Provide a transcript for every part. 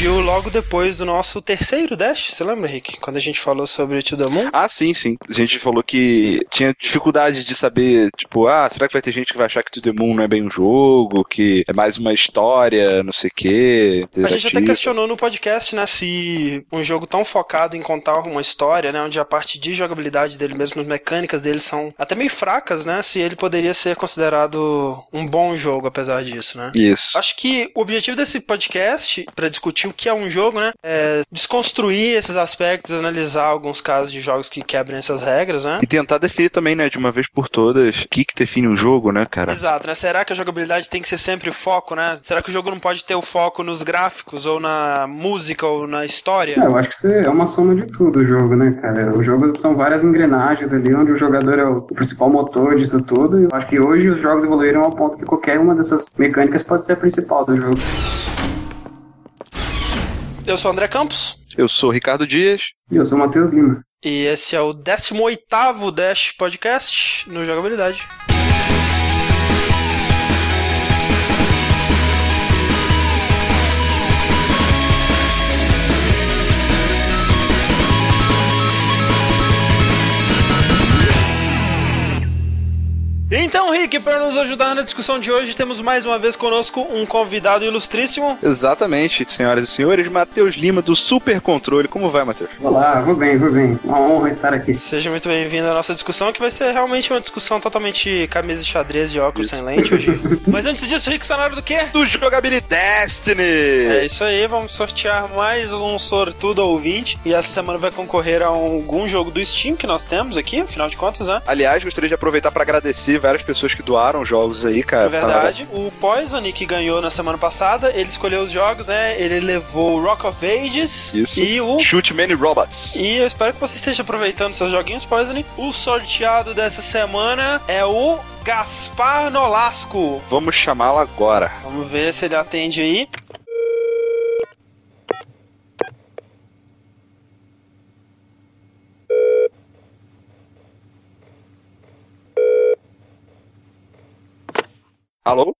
surgiu logo depois do nosso terceiro Dash. Você lembra, Rick? Quando a gente falou sobre To The Moon? Ah, sim, sim. A gente falou que tinha dificuldade de saber, tipo, ah, será que vai ter gente que vai achar que To The Moon não é bem um jogo, que é mais uma história, não sei o quê. A gente até questionou no podcast, né, se um jogo tão focado em contar uma história, né, onde a parte de jogabilidade dele mesmo, as mecânicas dele são até meio fracas, né, se ele poderia ser considerado um bom jogo apesar disso, né? Isso. Acho que o objetivo desse podcast, para discutir o que é um jogo, né, é desconstruir esses aspectos, analisar alguns casos de jogos que quebrem essas regras, né? E tentar definir também, né, de uma vez por todas, o que que define um jogo, né, cara? Exato, né? Será que a jogabilidade tem que ser sempre o foco, né? Será que o jogo não pode ter o foco nos gráficos ou na música ou na história? É, eu acho que isso é uma soma de tudo o jogo, né, cara? O jogo são várias engrenagens ali onde o jogador é o principal motor disso tudo. E eu acho que hoje os jogos evoluíram ao ponto que qualquer uma dessas mecânicas pode ser a principal do jogo. Eu sou o André Campos. Eu sou o Ricardo Dias. E eu sou o Matheus Lima. E esse é o 18º Dash Podcast no Jogabilidade. Então, Rick, para nos ajudar na discussão de hoje, temos mais uma vez conosco um convidado ilustríssimo. Exatamente, senhoras e senhores, Matheus Lima do Super Controle. Como vai, Matheus? Olá, vou bem, vou bem. Uma honra estar aqui. Seja muito bem-vindo à nossa discussão, que vai ser realmente uma discussão totalmente camisa de xadrez de óculos Isso. sem lente hoje. Mas antes disso, Rick, está na hora do quê? Do Jogabilidade Destiny! É isso aí, vamos sortear mais um sortudo ouvinte. E essa semana vai concorrer a algum jogo do Steam que nós temos aqui, afinal de contas, né? Aliás, gostaria de aproveitar para agradecer várias pessoas que doaram jogos aí, cara. É verdade. O Poison, que ganhou na semana passada, ele escolheu os jogos, né? Ele levou o Rock of Ages Isso. e o. Shoot Many Robots. E eu espero que você esteja aproveitando seus joguinhos, Poison. O sorteado dessa semana é o Gaspar Nolasco. Vamos chamá-lo agora. Vamos ver se ele atende aí. Alô?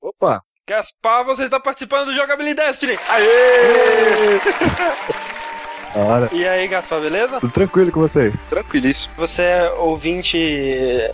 Opa! Gaspar, você está participando do Jogabilidade Destiny. Aê! Da hora. E aí, Gaspar, beleza? Tudo tranquilo com você? Tranquilíssimo. Você é ouvinte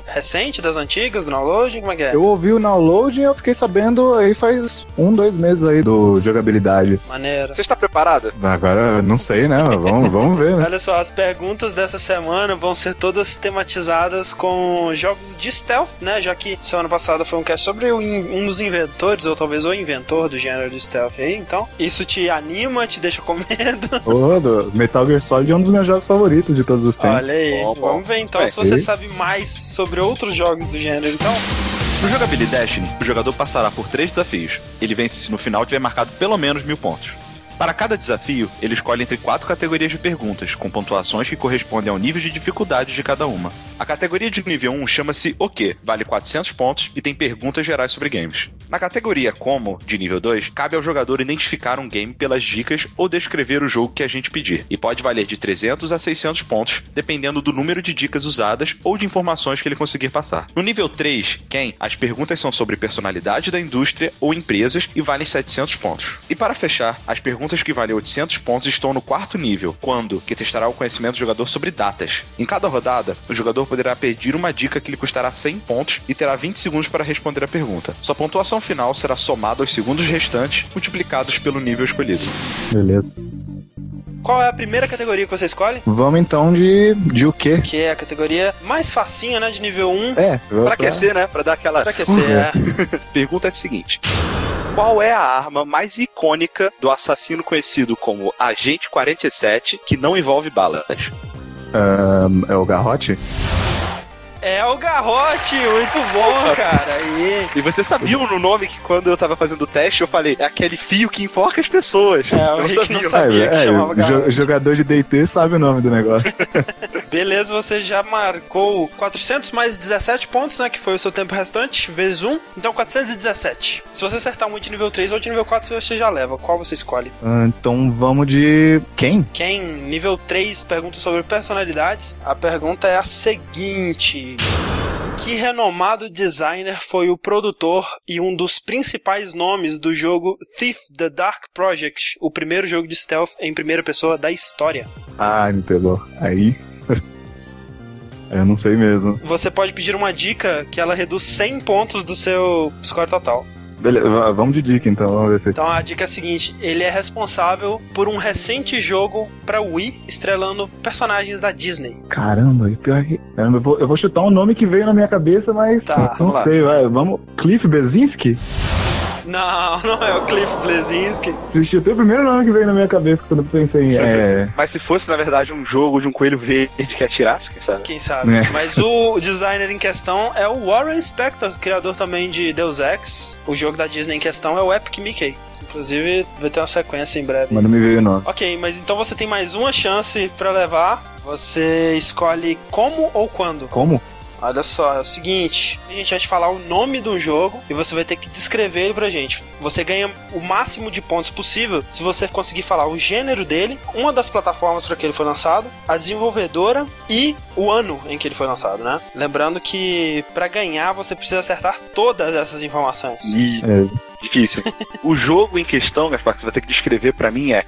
recente das antigas, do downloading? Como é que é? Eu ouvi o download e eu fiquei sabendo aí faz um, dois meses aí do jogabilidade. Maneiro. Você está preparado? Agora não sei, né? Vamos, vamos ver, né? Olha só, as perguntas dessa semana vão ser todas tematizadas com jogos de stealth, né? Já que semana passada foi um cast sobre um dos inventores, ou talvez o inventor do gênero de stealth aí. Então, isso te anima, te deixa com medo. Ô, do Metal Gear Solid é um dos meus jogos favoritos de todos os tempos. Olha aí. Vamos ver então É, se você e- sabe mais sobre outros jogos do gênero. Então, No Jogabilidade Destiny, o jogador passará por três desafios. Ele vence se no final tiver marcado pelo menos mil pontos. Para cada desafio, ele escolhe entre quatro categorias de perguntas, com pontuações que correspondem ao nível de dificuldade de cada uma. A categoria de nível 1 chama-se O Que, vale 400 pontos e tem perguntas gerais sobre games. Na categoria Como, de nível 2, cabe ao jogador identificar um game pelas dicas ou descrever o jogo que a gente pedir, e pode valer de 300 a 600 pontos, dependendo do número de dicas usadas ou de informações que ele conseguir passar. No nível 3, Quem, as perguntas são sobre personalidade da indústria ou empresas e valem 700 pontos. E para fechar, as perguntas que valem 800 pontos estão no quarto nível, quando, que testará o conhecimento do jogador sobre datas. Em cada rodada, o jogador poderá pedir uma dica que lhe custará 100 pontos e terá 20 segundos para responder a pergunta. Sua pontuação final será somada aos segundos restantes, multiplicados pelo nível escolhido. Beleza. qual é a primeira categoria que você escolhe? Vamos então de, de o quê? Que é a categoria mais facinha, né? De nível 1. É, vou Pra aquecer, né? Pra dar aquela. Pra aquecer, é. Pergunta é a seguinte: Qual é a arma mais icônica do assassino conhecido como Agente 47 que não envolve balas? Ahn, é o garrote? É o garrote, muito bom, cara. E você sabia no nome que quando eu tava fazendo o teste eu falei, é aquele fio que enforca as pessoas. É, o Eu Rick não sabia. sabia que é, chamava o garrote. jo- jogador de DT sabe o nome do negócio. Beleza, você já marcou 400 mais 17 pontos, né? Que foi o seu tempo restante, vezes 1. Então 417. Se você acertar muito de nível 3 ou de nível 4, você já leva. Qual você escolhe? Ah, então vamos de. Quem? Quem? Nível 3 pergunta sobre personalidades. A pergunta é a seguinte: Sim. Que renomado designer foi o produtor e um dos principais nomes do jogo Thief The Dark Project, o primeiro jogo de stealth em primeira pessoa da história? Ai, me pegou. Aí. Eu não sei mesmo. Você pode pedir uma dica que ela reduz 100 pontos do seu score total. Beleza, va- vamos de dica então, vamos ver se. Então a dica é a seguinte: ele é responsável por um recente jogo pra Wii estrelando personagens da Disney. Caramba, e pior que. Caramba, eu vou, eu vou chutar um nome que veio na minha cabeça, mas. Tá, não sei, vai. Vamos. Cliff Bezinski? Não, não é o Cliff Blazinski. Eu chutei o primeiro nome que veio na minha cabeça quando eu pensei em. É. Mas se fosse, na verdade, um jogo de um coelho verde que atirasse, quem sabe? Quem sabe? É. Mas o designer em questão é o Warren Spector, criador também de Deus Ex. O jogo da Disney em questão é o Epic Mickey. Inclusive, vai ter uma sequência em breve. Mas não me veio o nome. Ok, mas então você tem mais uma chance pra levar. Você escolhe como ou quando. Como? Olha só, é o seguinte: a gente vai te falar o nome do jogo e você vai ter que descrever ele pra gente. Você ganha o máximo de pontos possível se você conseguir falar o gênero dele, uma das plataformas para que ele foi lançado, a desenvolvedora e o ano em que ele foi lançado, né? Lembrando que pra ganhar você precisa acertar todas essas informações. E É. difícil. o jogo em questão, Gaspar, que você vai ter que descrever pra mim é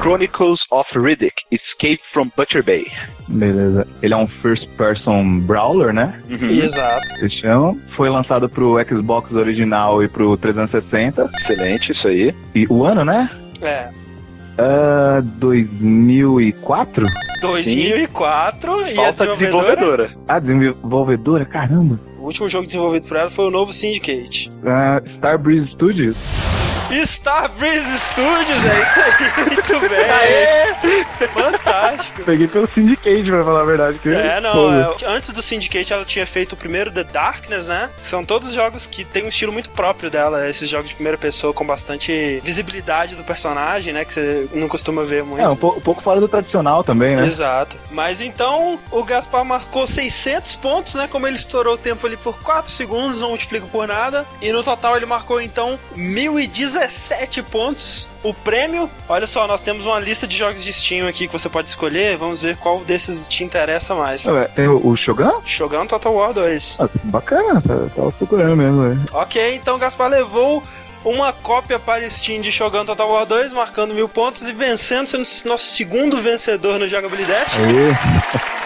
Chronicles of Riddick Escape from Butcher Bay. Beleza. Ele é um first person brawler, né? Exato. Se chama. Foi lançado pro Xbox original e pro 360. Excelente, isso aí. E o ano, né? É. Ah, 2004? 2004 e a Falta desenvolvedora. desenvolvedora. Ah, desenvolvedora? Caramba. O último jogo desenvolvido por ela foi o novo Syndicate. Ah, Starbreeze Studios? Star Breeze Studios, é isso aí, muito bem. Fantástico. Peguei pelo Syndicate, pra falar a verdade. que- É, não, é, antes do Syndicate ela tinha feito o primeiro The Darkness, né? São todos jogos que tem um estilo muito próprio dela, esses jogos de primeira pessoa com bastante visibilidade do personagem, né? Que você não costuma ver muito. É, um, po- um pouco fora do tradicional também, né? Exato. Mas então o Gaspar marcou 600 pontos, né? Como ele estourou o tempo ali por 4 segundos, não multiplica por nada. E no total ele marcou então 1017 pontos. O prêmio, olha só, nós temos uma lista de jogos de Steam aqui que você pode escolher. Vamos ver qual desses te interessa mais. Ué, Tem o, o Shogun? Shogun Total War 2. Ah, bacana, tá, tava procurando mesmo, velho. Ok, então Gaspar levou uma cópia para Steam de Shogun Total War 2, marcando mil pontos e vencendo, sendo nosso segundo vencedor no Jogabilidade. Aê.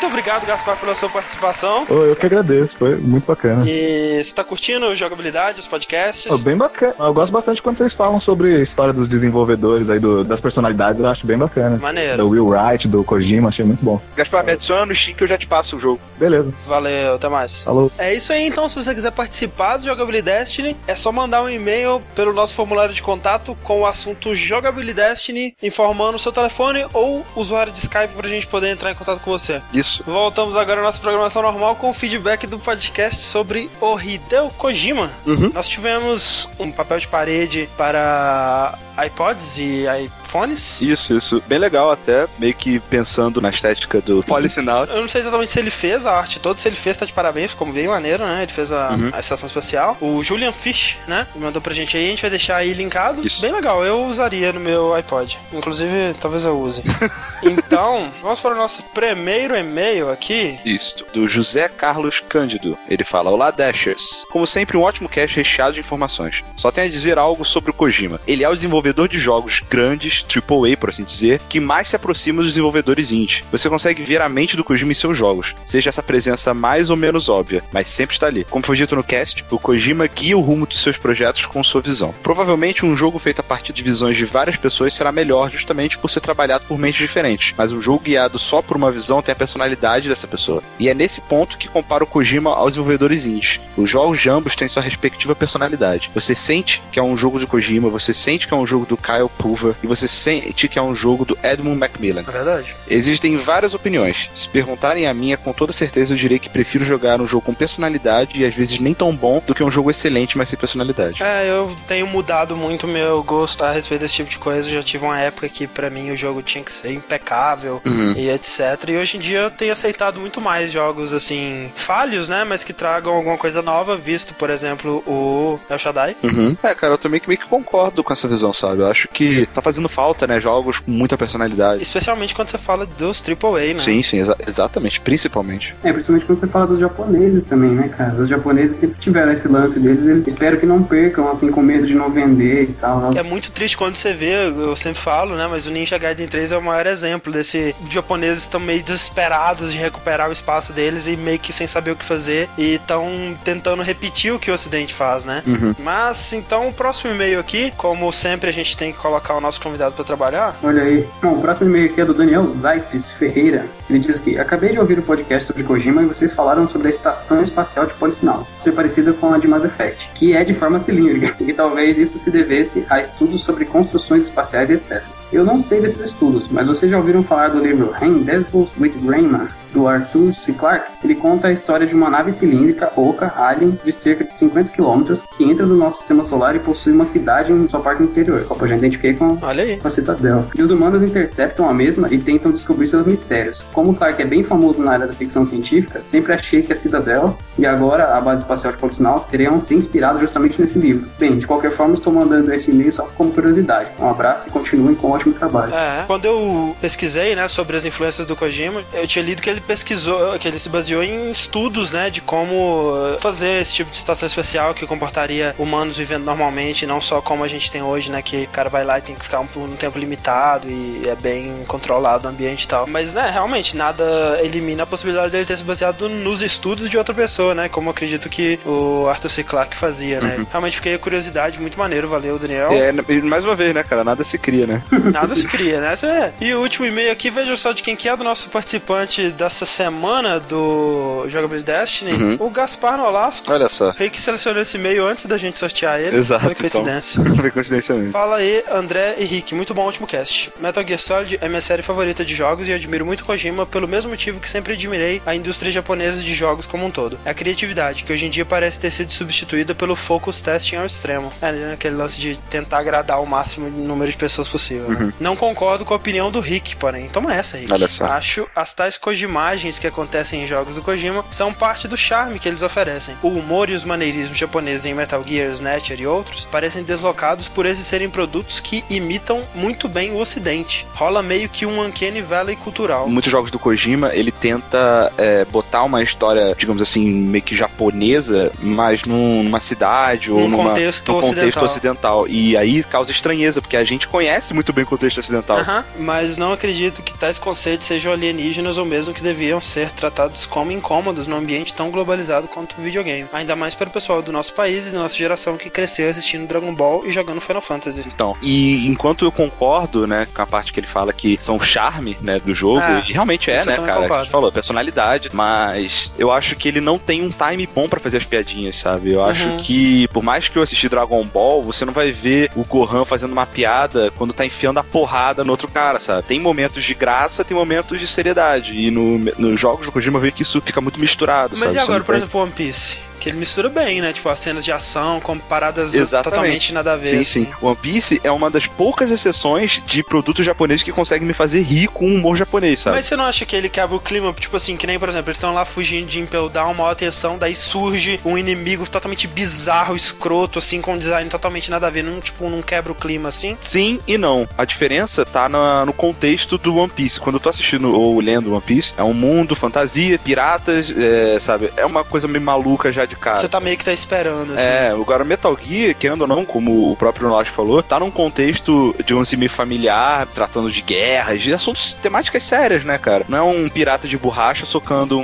Muito obrigado, Gaspar, pela sua participação. Ô, eu que agradeço, foi muito bacana. E você tá curtindo o Jogabilidade, os podcasts? Ô, bem bacana. Eu gosto bastante quando vocês falam sobre a história dos desenvolvedores aí, do- das personalidades, eu acho bem bacana. Maneiro. Do Will Wright, do Kojima, achei muito bom. Gaspar, me adiciona no Steam que eu já te passo o jogo. Beleza, Valeu, até mais. falou. É isso aí, então. Se você quiser participar do Jogabilidade, é só mandar um e-mail pelo nosso formulário de contato com o assunto Jogabilidade, informando o seu telefone ou usuário de Skype pra gente poder entrar em contato com você. Isso. Voltamos agora à nossa programação normal com o feedback do podcast sobre o Hideo Kojima. Uhum. Nós tivemos um papel de parede para iPods e iPhones. Isso, isso. Bem legal até, meio que pensando na estética do Polysynaut. Eu não sei exatamente se ele fez a arte toda, se ele fez, tá de parabéns, ficou bem maneiro, né? Ele fez a, Uhum. a estação especial. O Julian Fish, né? Mandou pra gente aí, a gente vai deixar aí linkado. Isso. Bem legal, eu usaria no meu iPod. Inclusive, talvez eu use. então, vamos para o nosso primeiro e-mail aqui. Isso, do José Carlos Cândido. Ele fala: Olá, Dashers. Como sempre, um ótimo cast recheado de informações. Só tenho a dizer algo sobre o Kojima. Ele é o desenvolvedor de jogos grandes, AAA, por assim dizer, que mais se aproxima dos desenvolvedores indie. Você consegue ver a mente do Kojima em seus jogos, seja essa presença mais ou menos óbvia, mas sempre está ali. Como foi dito no cast, o Kojima guia o rumo dos seus projetos com sua visão. Provavelmente um jogo feito a partir de visões de várias pessoas será melhor justamente por ser trabalhado por mentes diferentes, mas um jogo guiado só por uma visão tem a personalidade dessa pessoa. E é nesse ponto que compara o Kojima aos desenvolvedores indies. Os jogos de ambos têm sua respectiva personalidade. Você sente que é um jogo de Kojima, você sente que é um jogo do Kyle Pulver e você sente que é um jogo do Edmund Macmillan. É verdade? Existem várias opiniões. Se perguntarem a minha, com toda certeza eu direi que prefiro jogar um jogo com personalidade e às vezes nem tão bom do que um jogo excelente, mas sem personalidade. É, eu tenho mudado muito meu gosto a respeito desse tipo de coisa. Eu já tive uma época que pra mim o jogo tinha que ser impecável Uhum. e etc. E hoje em dia eu tenho aceitado muito mais jogos assim, falhos, né? Mas que tragam alguma coisa nova, visto, por exemplo, o El Shaddai. Uhum. É, cara, eu também meio que concordo com essa visão. Sabe? Eu acho que tá fazendo falta, né? Jogos com muita personalidade. Especialmente quando você fala dos AAA, né? Sim, sim, exa exatamente, principalmente. É, principalmente quando você fala dos japoneses também, né, cara? Os japoneses sempre tiveram esse lance deles, eles espero que não percam, assim, com medo de não vender e tal. É muito triste quando você vê, eu sempre falo, né, mas o Ninja Gaiden 3 é o maior exemplo desse os japoneses estão meio desesperados de recuperar o espaço deles e meio que sem saber o que fazer e estão tentando repetir o que o ocidente faz, né? Uhum. Mas então o próximo e-mail aqui, como sempre a gente tem que colocar o nosso convidado para trabalhar. Olha aí. Bom, o próximo e-mail aqui é do Daniel Zaifes Ferreira. Ele diz que acabei de ouvir o podcast sobre Kojima e vocês falaram sobre a estação espacial de Policenauts, ser parecida com a de Mass Effect, que é de forma cilíndrica, e talvez isso se devesse a estudos sobre construções espaciais etc. Eu não sei desses estudos, mas vocês já ouviram falar do livro Rendezvous with Grayman, do Arthur C. Clarke, ele conta a história de uma nave cilíndrica oca alien de cerca de 50 km que entra no nosso sistema solar e possui uma cidade em sua parte interior. Eu já identifiquei com, com a Citadel. E os humanos interceptam a mesma e tentam descobrir seus mistérios. Como Clarke é bem famoso na área da ficção científica, sempre achei que a Citadel e agora a base espacial de Policenauts teriam se inspirado justamente nesse livro. Bem, de qualquer forma, estou mandando esse e-mail só como curiosidade. Um abraço e continuem com um ótimo trabalho. É, quando eu pesquisei, né, sobre as influências do Kojima, eu tinha lido que ele pesquisou, que ele se baseou em estudos, né, de como fazer esse tipo de estação especial que comportaria humanos vivendo normalmente, não só como a gente tem hoje, né, que o cara vai lá e tem que ficar um, um tempo limitado e é bem controlado o ambiente e tal. Mas, né, realmente, nada elimina a possibilidade dele ter se baseado nos estudos de outra pessoa, né, como eu acredito que o Arthur C. Clarke fazia, né. Uhum. Realmente fiquei a curiosidade, muito maneiro, valeu, Daniel. É, mais uma vez, né, cara? Nada se cria, né? Nada se cria, né? É. E o último e-mail aqui, veja só de quem que é do nosso participante dessa semana do Jogabilidade Destiny, Uhum. o Gaspar Nolasco. Olha só. Rei que selecionou esse e-mail antes da gente sortear ele. Exato. Foi coincidência. Então, foi coincidência mesmo. Fala aí, André e Rick, muito bom último cast. Metal Gear Solid é minha série favorita de jogos e admiro muito Kojima pelo mesmo motivo que sempre admirei a indústria japonesa de jogos como um todo. É a criatividade, que hoje em dia parece ter sido substituída pelo focus testing ao extremo. É, né, aquele lance de tentar agradar o máximo número de pessoas possível. né? Não concordo com a opinião do Rick, porém. Toma essa, Rick. Olha só. Acho as tais Kojimagens que acontecem em jogos do Kojima são parte do charme que eles oferecem. O humor e os maneirismos japoneses em Metal Gear, Snatcher e outros parecem deslocados por esses serem produtos que imitam muito bem o ocidente. Rola meio que um uncanny valley cultural. Muitos jogos do Kojima, ele tenta é, botar uma história, digamos assim, meio que japonesa, mas num- numa cidade ou Num numa, contexto num contexto ocidental. ocidental. E aí causa estranheza, porque a gente conhece muito bem contexto ocidental. Mas não acredito que tais conceitos sejam alienígenas ou mesmo que deviam ser tratados como incômodos num ambiente tão globalizado quanto o videogame. Ainda mais para o pessoal do nosso país e da nossa geração que cresceu assistindo Dragon Ball e jogando Final Fantasy. Então, e enquanto eu concordo, né, com a parte que ele fala que são o charme, né, do jogo, É, e realmente é, né, cara, a gente falou, personalidade, mas eu acho que ele não tem um time bom pra fazer as piadinhas, sabe? Eu acho Uhum. que, por mais que eu assisti Dragon Ball, você não vai ver o Gohan fazendo uma piada quando tá enfiando a porrada no outro cara, sabe? Tem momentos de graça, tem momentos de seriedade, e no, nos jogos do Kojima eu vejo que isso fica muito misturado, Mas sabe? e agora, por exemplo, One Piece? Que ele mistura bem, né? Tipo, as cenas de ação com paradas Exatamente. totalmente nada a ver. Sim, assim. sim. One Piece é uma das poucas exceções de produtos japoneses que conseguem me fazer rir com o humor japonês, sabe? Mas você não acha que ele quebra o clima? Tipo assim, que nem, por exemplo, eles estão lá fugindo de Impel Down, maior atenção, daí surge um inimigo totalmente bizarro, escroto, assim, com um design totalmente nada a ver. Não, tipo, não quebra o clima, assim. Sim e não. A diferença tá na- no contexto do One Piece. Quando eu tô assistindo ou lendo One Piece, é um mundo, fantasia, piratas, é, sabe? É uma coisa meio maluca já de cara. Você tá meio que tá esperando, assim. É, agora Metal Gear, querendo ou não, como o próprio Nolasco falou, tá num contexto de um meio familiar, tratando de guerras, de assuntos temáticas sérias, né, cara? Não é um pirata de borracha socando um,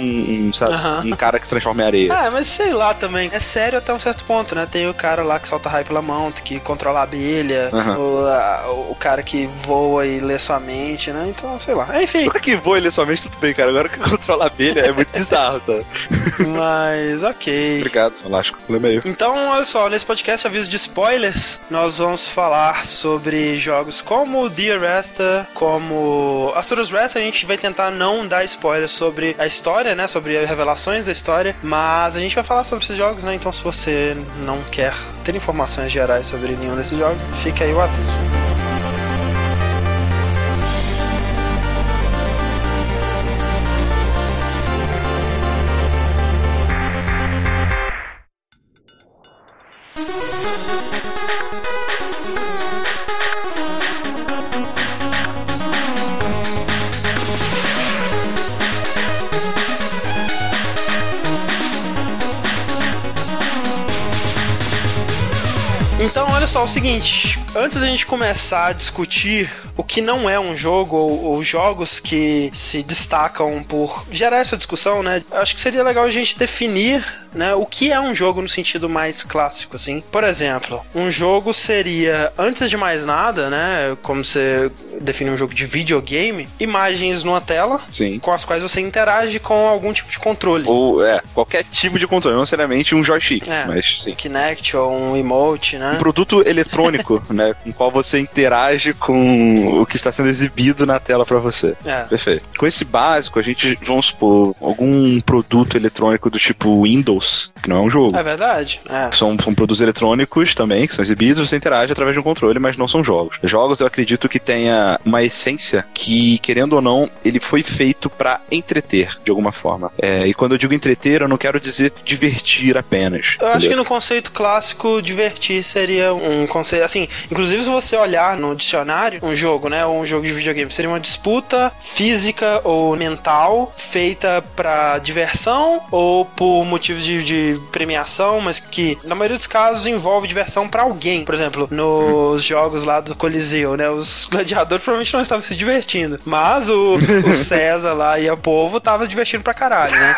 um, sabe, um cara que se transforma em areia. Ah, mas sei lá também. É sério até um certo ponto, né? Tem o cara lá que solta raio pela mão, que controla a abelha, o, a- o cara que voa e lê sua mente, né? Então, sei lá. Enfim, O cara que voa ele somente, tudo bem, cara. Agora que controla a abelha é muito bizarro, sabe? mas ok. Obrigado, Nolasco. Lembra aí. Então, olha só, nesse podcast aviso de spoilers, nós vamos falar sobre jogos como The Arresta, como Asura's Wrath, a gente vai tentar não dar spoilers sobre a história, né, sobre as revelações da história, mas a gente vai falar sobre esses jogos, né, então se você não quer ter informações gerais sobre nenhum desses jogos, fica aí o aviso. Seguinte, antes da gente começar a discutir o que não é um jogo ou, ou jogos que se destacam por gerar essa discussão, né? Acho que seria legal a gente definir né, o que é um jogo no sentido mais clássico, assim. Por exemplo, um jogo seria, antes de mais nada, né, como você define um jogo de videogame, imagens numa tela Sim. com as quais você interage com algum tipo de controle. Ou, é, qualquer tipo de controle, não necessariamente um joystick, É. mas sim. Kinect ou um emote, Um né? produto eletrônico, né, com o qual você interage com o que está sendo exibido na tela para você. É. Perfeito. Com esse básico, a gente, vamos supor, algum produto eletrônico do tipo Windows, que não é um jogo. É verdade. É. São, são produtos eletrônicos também, que são exibidos, você interage através de um controle, mas não são jogos. Jogos eu acredito que tenha uma essência que, querendo ou não, ele foi feito pra entreter, de alguma forma. É, e quando eu digo entreter, eu não quero dizer divertir apenas. Eu acho entendeu? que no conceito clássico, divertir seria um conceito. Assim, inclusive se você olhar no dicionário, um jogo, né? Ou um jogo de videogame, seria uma disputa física ou mental feita pra diversão ou por motivos de, de premiação, mas que na maioria dos casos envolve diversão pra alguém. Por exemplo, nos jogos lá do Coliseu, né? Os gladiadores provavelmente não estavam se divertindo, mas o, o César lá e o povo tava divertindo pra caralho, né?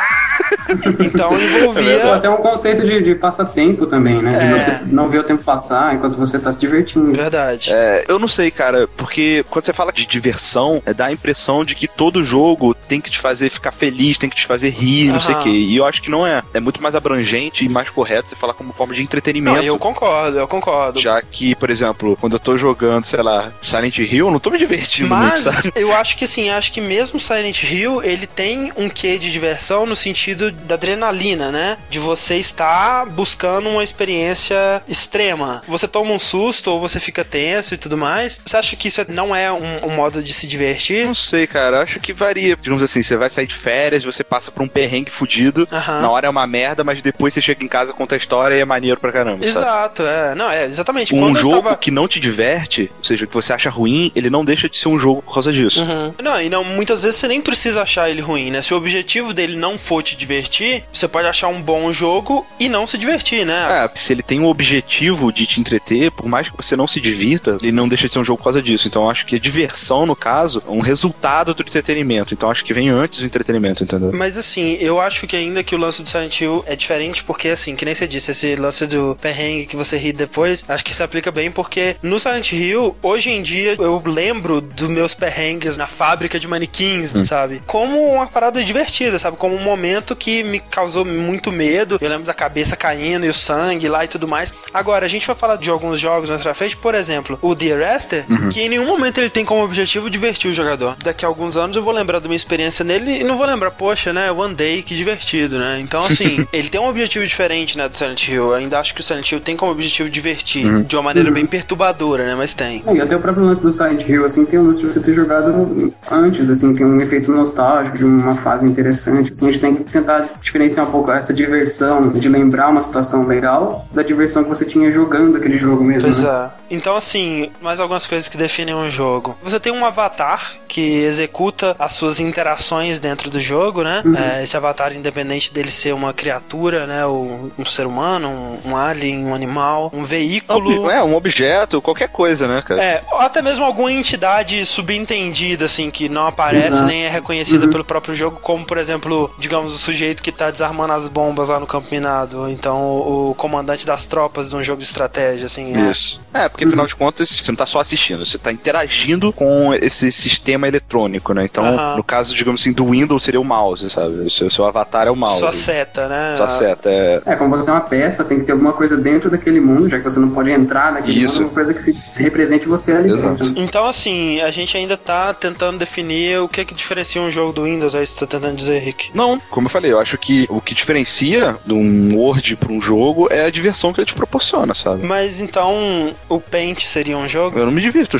Então Ou envolvia. até um conceito de, de passatempo também, né? É. De você não ver o tempo passar enquanto você tá se divertindo. Verdade. É, eu não sei, cara, porque quando você fala de diversão, é, dá a impressão de que todo jogo tem que te fazer ficar feliz, tem que te fazer rir, não sei o quê. E eu acho que não é. É muito mais abrangente e mais correto você falar como forma de entretenimento. Não, eu concordo, eu concordo. Já que, por exemplo, quando eu tô jogando, sei lá, Silent Hill, eu não tô me divertindo Mas muito, sabe? eu acho que assim, acho que mesmo Silent Hill, ele tem um quê de diversão no sentido da adrenalina, né? De você estar buscando uma experiência extrema. Você toma um susto ou você fica tenso e tudo mais. Você acha que isso não é um, um modo de se divertir? Não sei, cara. Acho que varia. Digamos assim, você vai sair de férias, você passa por um perrengue fudido. Na hora é uma merda, mas depois você chega em casa, conta a história e é maneiro pra caramba. sabe? Exato, é. Não, é exatamente. Um Quando eu jogo estava- que não te diverte, ou seja, que você acha ruim, ele não deixa de ser um jogo por causa disso. Uhum. Não, e não, muitas vezes você nem precisa achar ele ruim, né? Se o objetivo dele não for te divertir, você pode achar um bom jogo e não se divertir, né? É, se ele tem um objetivo de te entreter, por mais que você não se divirta, ele não deixa de ser um jogo por causa disso. Então eu acho que a diversão, no caso, é um resultado do entretenimento. Então eu acho que vem antes do entretenimento, entendeu? Mas assim, eu acho que ainda que o lance do Silent Hill é diferente, porque assim, que nem você disse, esse lance do perrengue que você ri depois, acho que se aplica bem, porque no Silent Hill, hoje em dia, eu lembro dos meus perrengues na fábrica de manequins, sabe? Como uma parada divertida, sabe? Como um momento que me causou muito medo. Eu lembro da cabeça caindo e o sangue lá e tudo mais. Agora, a gente vai falar de alguns jogos mais pra frente, por exemplo, o The Arrested, que em nenhum momento ele tem como objetivo divertir o jogador. Daqui a alguns anos eu vou lembrar da minha experiência nele e não vou lembrar, poxa, né, One Day, que divertido, né? Então, assim, ele tem um objetivo diferente, né, do Silent Hill. Eu ainda acho que o Silent Hill tem como objetivo divertir, de uma maneira bem perturbadora, né, mas tem. E até o próprio lance do Silent Hill, assim, tem o lance de você ter jogado antes, assim, tem um efeito nostálgico, de uma fase interessante. Assim, a gente tem que tentar diferenciar um pouco essa diversão de lembrar uma situação legal da diversão que você tinha jogando aquele jogo mesmo. Pois né? é. Então, assim, mais algumas coisas que definem um jogo. Você tem um avatar que executa as suas interações dentro do jogo, né? É, esse avatar, independente dele ser uma criatura, né? Ou um ser humano, um, um alien, um animal, um veículo. É, um objeto, qualquer coisa, né, cara? É, ou até mesmo alguma entidade subentendida, assim, que não aparece Exato. nem é reconhecida pelo próprio jogo, como, por exemplo, digamos, o sujeito que tá desarmando as bombas lá no campo minado, ou então o, comandante das tropas de um jogo de estratégia, assim. é. Isso. É, porque afinal de contas, você não tá só assistindo, você tá interagindo com esse sistema eletrônico, né? Então, Aham. no caso, digamos assim, do Windows seria o mouse, sabe? O seu, seu avatar é o mouse. Só seta, né? Só seta, é. É, como você é uma peça, tem que ter alguma coisa dentro daquele mundo, já que você não pode entrar naquele Isso. mundo, uma coisa que se represente você ali Exato. dentro. Então, assim, a gente ainda tá tentando definir o que é que diferencia um jogo do Windows, é isso que você tá tentando dizer, Rick. Não, como eu falei, eu acho que o que diferencia de um Word pra um jogo é a diversão que ele te proporciona, sabe? Mas então, o Paint seria um jogo? Eu não me divirto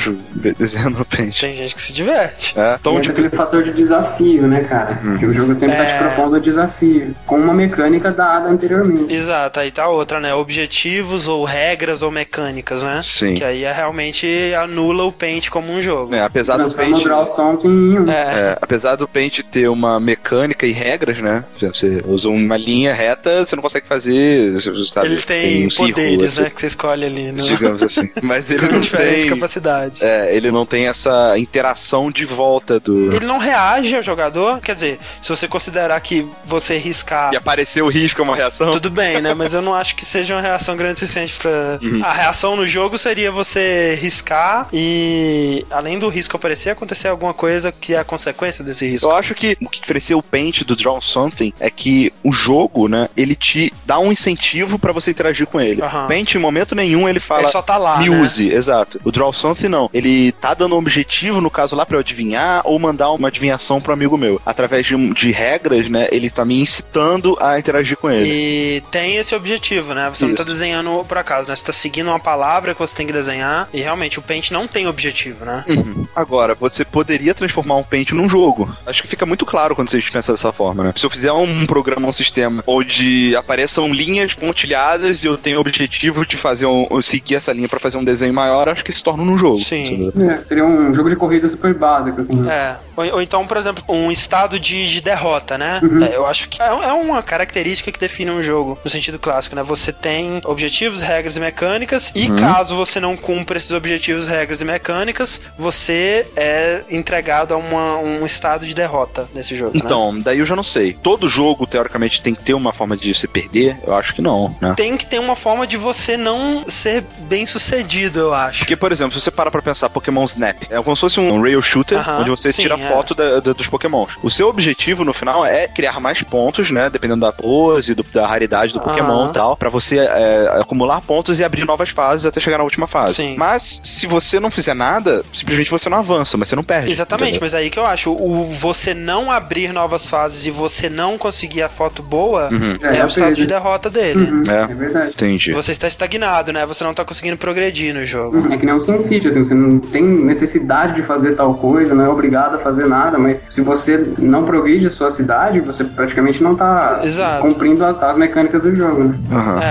desenhando no Paint. Tem gente que se diverte. É, então, Tem tipo, aquele fator de desafio, né, cara? Que o jogo sempre tá É. te propondo desafio, com uma mecânica dada anteriormente. Exato, aí tá outra, né? Objetivos ou regras ou mecânicas, né? Sim. Que aí é, realmente anula o Paint como um jogo. é, apesar do Paint. É. É, apesar do Paint ter uma mecânica e regras, né? você usa uma linha reta, você não consegue fazer, sabe? Ele tem, um círculo, poderes, assim, né? Que você escolhe ali. No... Digamos assim. Mas ele não diferentes tem... capacidades. É, ele não tem essa interação de volta do... Ele não reage ao jogador, quer dizer, se você considerar que você riscar. E aparecer o risco é uma reação? Tudo bem, né? Mas eu não acho que seja uma reação grande o suficiente pra. A reação no jogo seria você riscar e, além do risco aparecer, acontecer alguma coisa que é a consequência desse risco. Eu acho que o que diferencia o Paint do Draw Something é que o jogo, né, ele te dá um incentivo pra você interagir com ele. Aham. Paint, em momento nenhum, ele fala. Ele só tá lá. Me né? use, exato. O Draw Something não. Ele tá dando um objetivo, no caso lá, pra eu adivinhar ou mandar uma adivinhação pro amigo meu. Através de, de regras, né? Ele tá me incitando a interagir com ele. E tem esse objetivo, né? Você não tá Isso. desenhando por acaso, né? Você tá seguindo uma palavra que você tem que desenhar. E realmente o Paint não tem objetivo, né? Uhum. Agora, você poderia transformar um Paint num jogo. Acho que fica muito claro quando vocês pensam dessa forma, né? Se eu fizer um programa, um sistema onde apareçam linhas pontilhadas e eu tenho o objetivo de fazer um, seguir essa linha pra fazer um desenho maior, acho que se torna num jogo. Sim. É, seria um jogo de corrida super básico, assim. É. Ou, ou então, por exemplo, um estado de, de derrota, né? É, eu acho que é, é uma característica que define um jogo no sentido clássico, né? Você tem objetivos, regras e mecânicas, e caso você não cumpra esses objetivos, regras e mecânicas, você é entregado a uma- um estado de derrota nesse jogo. né? Então, daí eu já não sei. Todo jogo, teoricamente, tem que ter uma forma de você perder? Eu acho que não, né? Tem que ter uma forma de você não ser bem sucedido, eu acho. Porque, por exemplo, se você para pra pensar Pokémon Snap, é como se fosse um rail shooter, Aham, onde você sim, tira é. foto da- da- dos Pokémons. O seu objetivo no final é criar mais pontos, né? Dependendo da pose, do- da raridade do Pokémon e tal, pra você é, acumular pontos e abrir novas fases até chegar na última fase. Sim. Mas se você não fizer nada, simplesmente você não avança, mas você não perde. Exatamente, entendeu? mas aí que eu acho, o você não abrir novas fases e você não conseguir a foto boa Uhum. é, É, o estado de derrota dele. Uhum, É. é verdade. Entendi. Você está estagnado, né? Você não tá conseguindo progredir no jogo. É que nem o SimCity, assim, você não tem necessidade de fazer tal coisa, não é obrigado a fazer nada, mas se você não progride a sua cidade, você praticamente não tá Exato. cumprindo as, as mecânicas do jogo, né?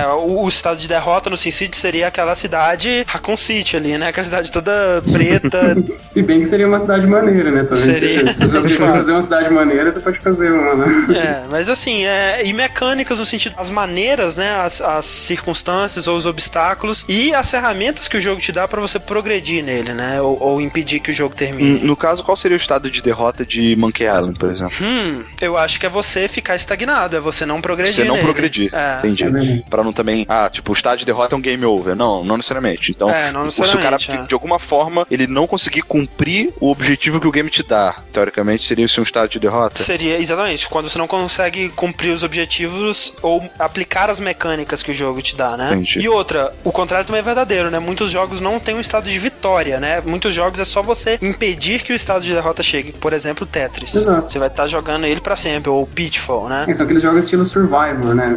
É, o, o estado de derrota no SimCity seria aquela cidade Raccoon City ali, né? Aquela cidade toda preta. Se bem que seria uma cidade maneira, né? Também. Seria. Se você for fazer uma cidade maneira, você pode fazer uma, né? é, mas assim, é, e mecânicas no sentido, as maneiras, né? As, as circunstâncias ou os obstáculos e as ferramentas que o jogo te dá pra você progredir nele, né? Ou, ou impedir que o jogo termine. No caso, qual seria o estado de derrota de Monkey Island, por exemplo? Hum, eu acho que é você ficar estagnado, é você não progredir. Você não nele. progredir. É. Entendi. É. Pra não também. Ah, tipo, o estado de derrota é um game over. Não, não necessariamente. Então, É, não se o cara, necessariamente, é. de alguma forma, ele não conseguir cumprir o objetivo que o game te dá, teoricamente, seria isso um estado de derrota? Seria, exatamente, quando você não consegue cumprir os objetivos ou aplicar as mecânicas que o jogo te dá, né? Entendi. E outra, o contrário também é verdadeiro, né? Muitos jogos não têm um estado de vitória, né? Muitos jogos é só você impedir que o estado de derrota chegue. Por exemplo, Tetris. Exato. Você vai estar jogando ele pra sempre, ou Pitfall, né? É, São aqueles jogos estilo Survivor, né?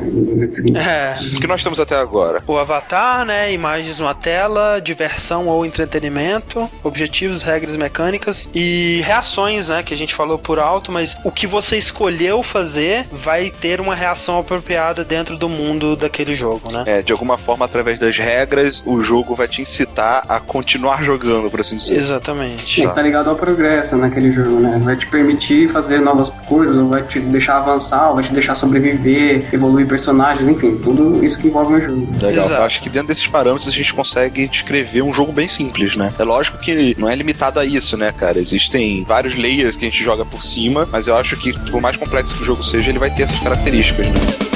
É. O que nós temos até agora? O avatar, né? Imagens numa tela, diversão ou entretenimento, objetivos, regras mecânicas e reações, né? Que a gente falou por alto, mas o que você escolheu fazer vai ter uma reação apropriada dentro do mundo daquele jogo, né? É, de alguma forma, através das regras, o jogo vai te incitar a continuar jogando, por assim dizer. Exatamente. Tem que tá ligado ao progresso naquele jogo, né? Vai te permitir fazer novas coisas, ou vai te deixar avançar, ou vai te deixar sobreviver, evoluir personagens, enfim, tudo isso que envolve o jogo. Legal. Exato. Eu acho que dentro desses parâmetros a gente consegue descrever um jogo bem simples, né? É lógico que não é limitado a isso, né, cara? Existem vários layers que a gente joga por cima, mas eu acho que por mais complexo que o jogo seja, ele vai ter essas características, né?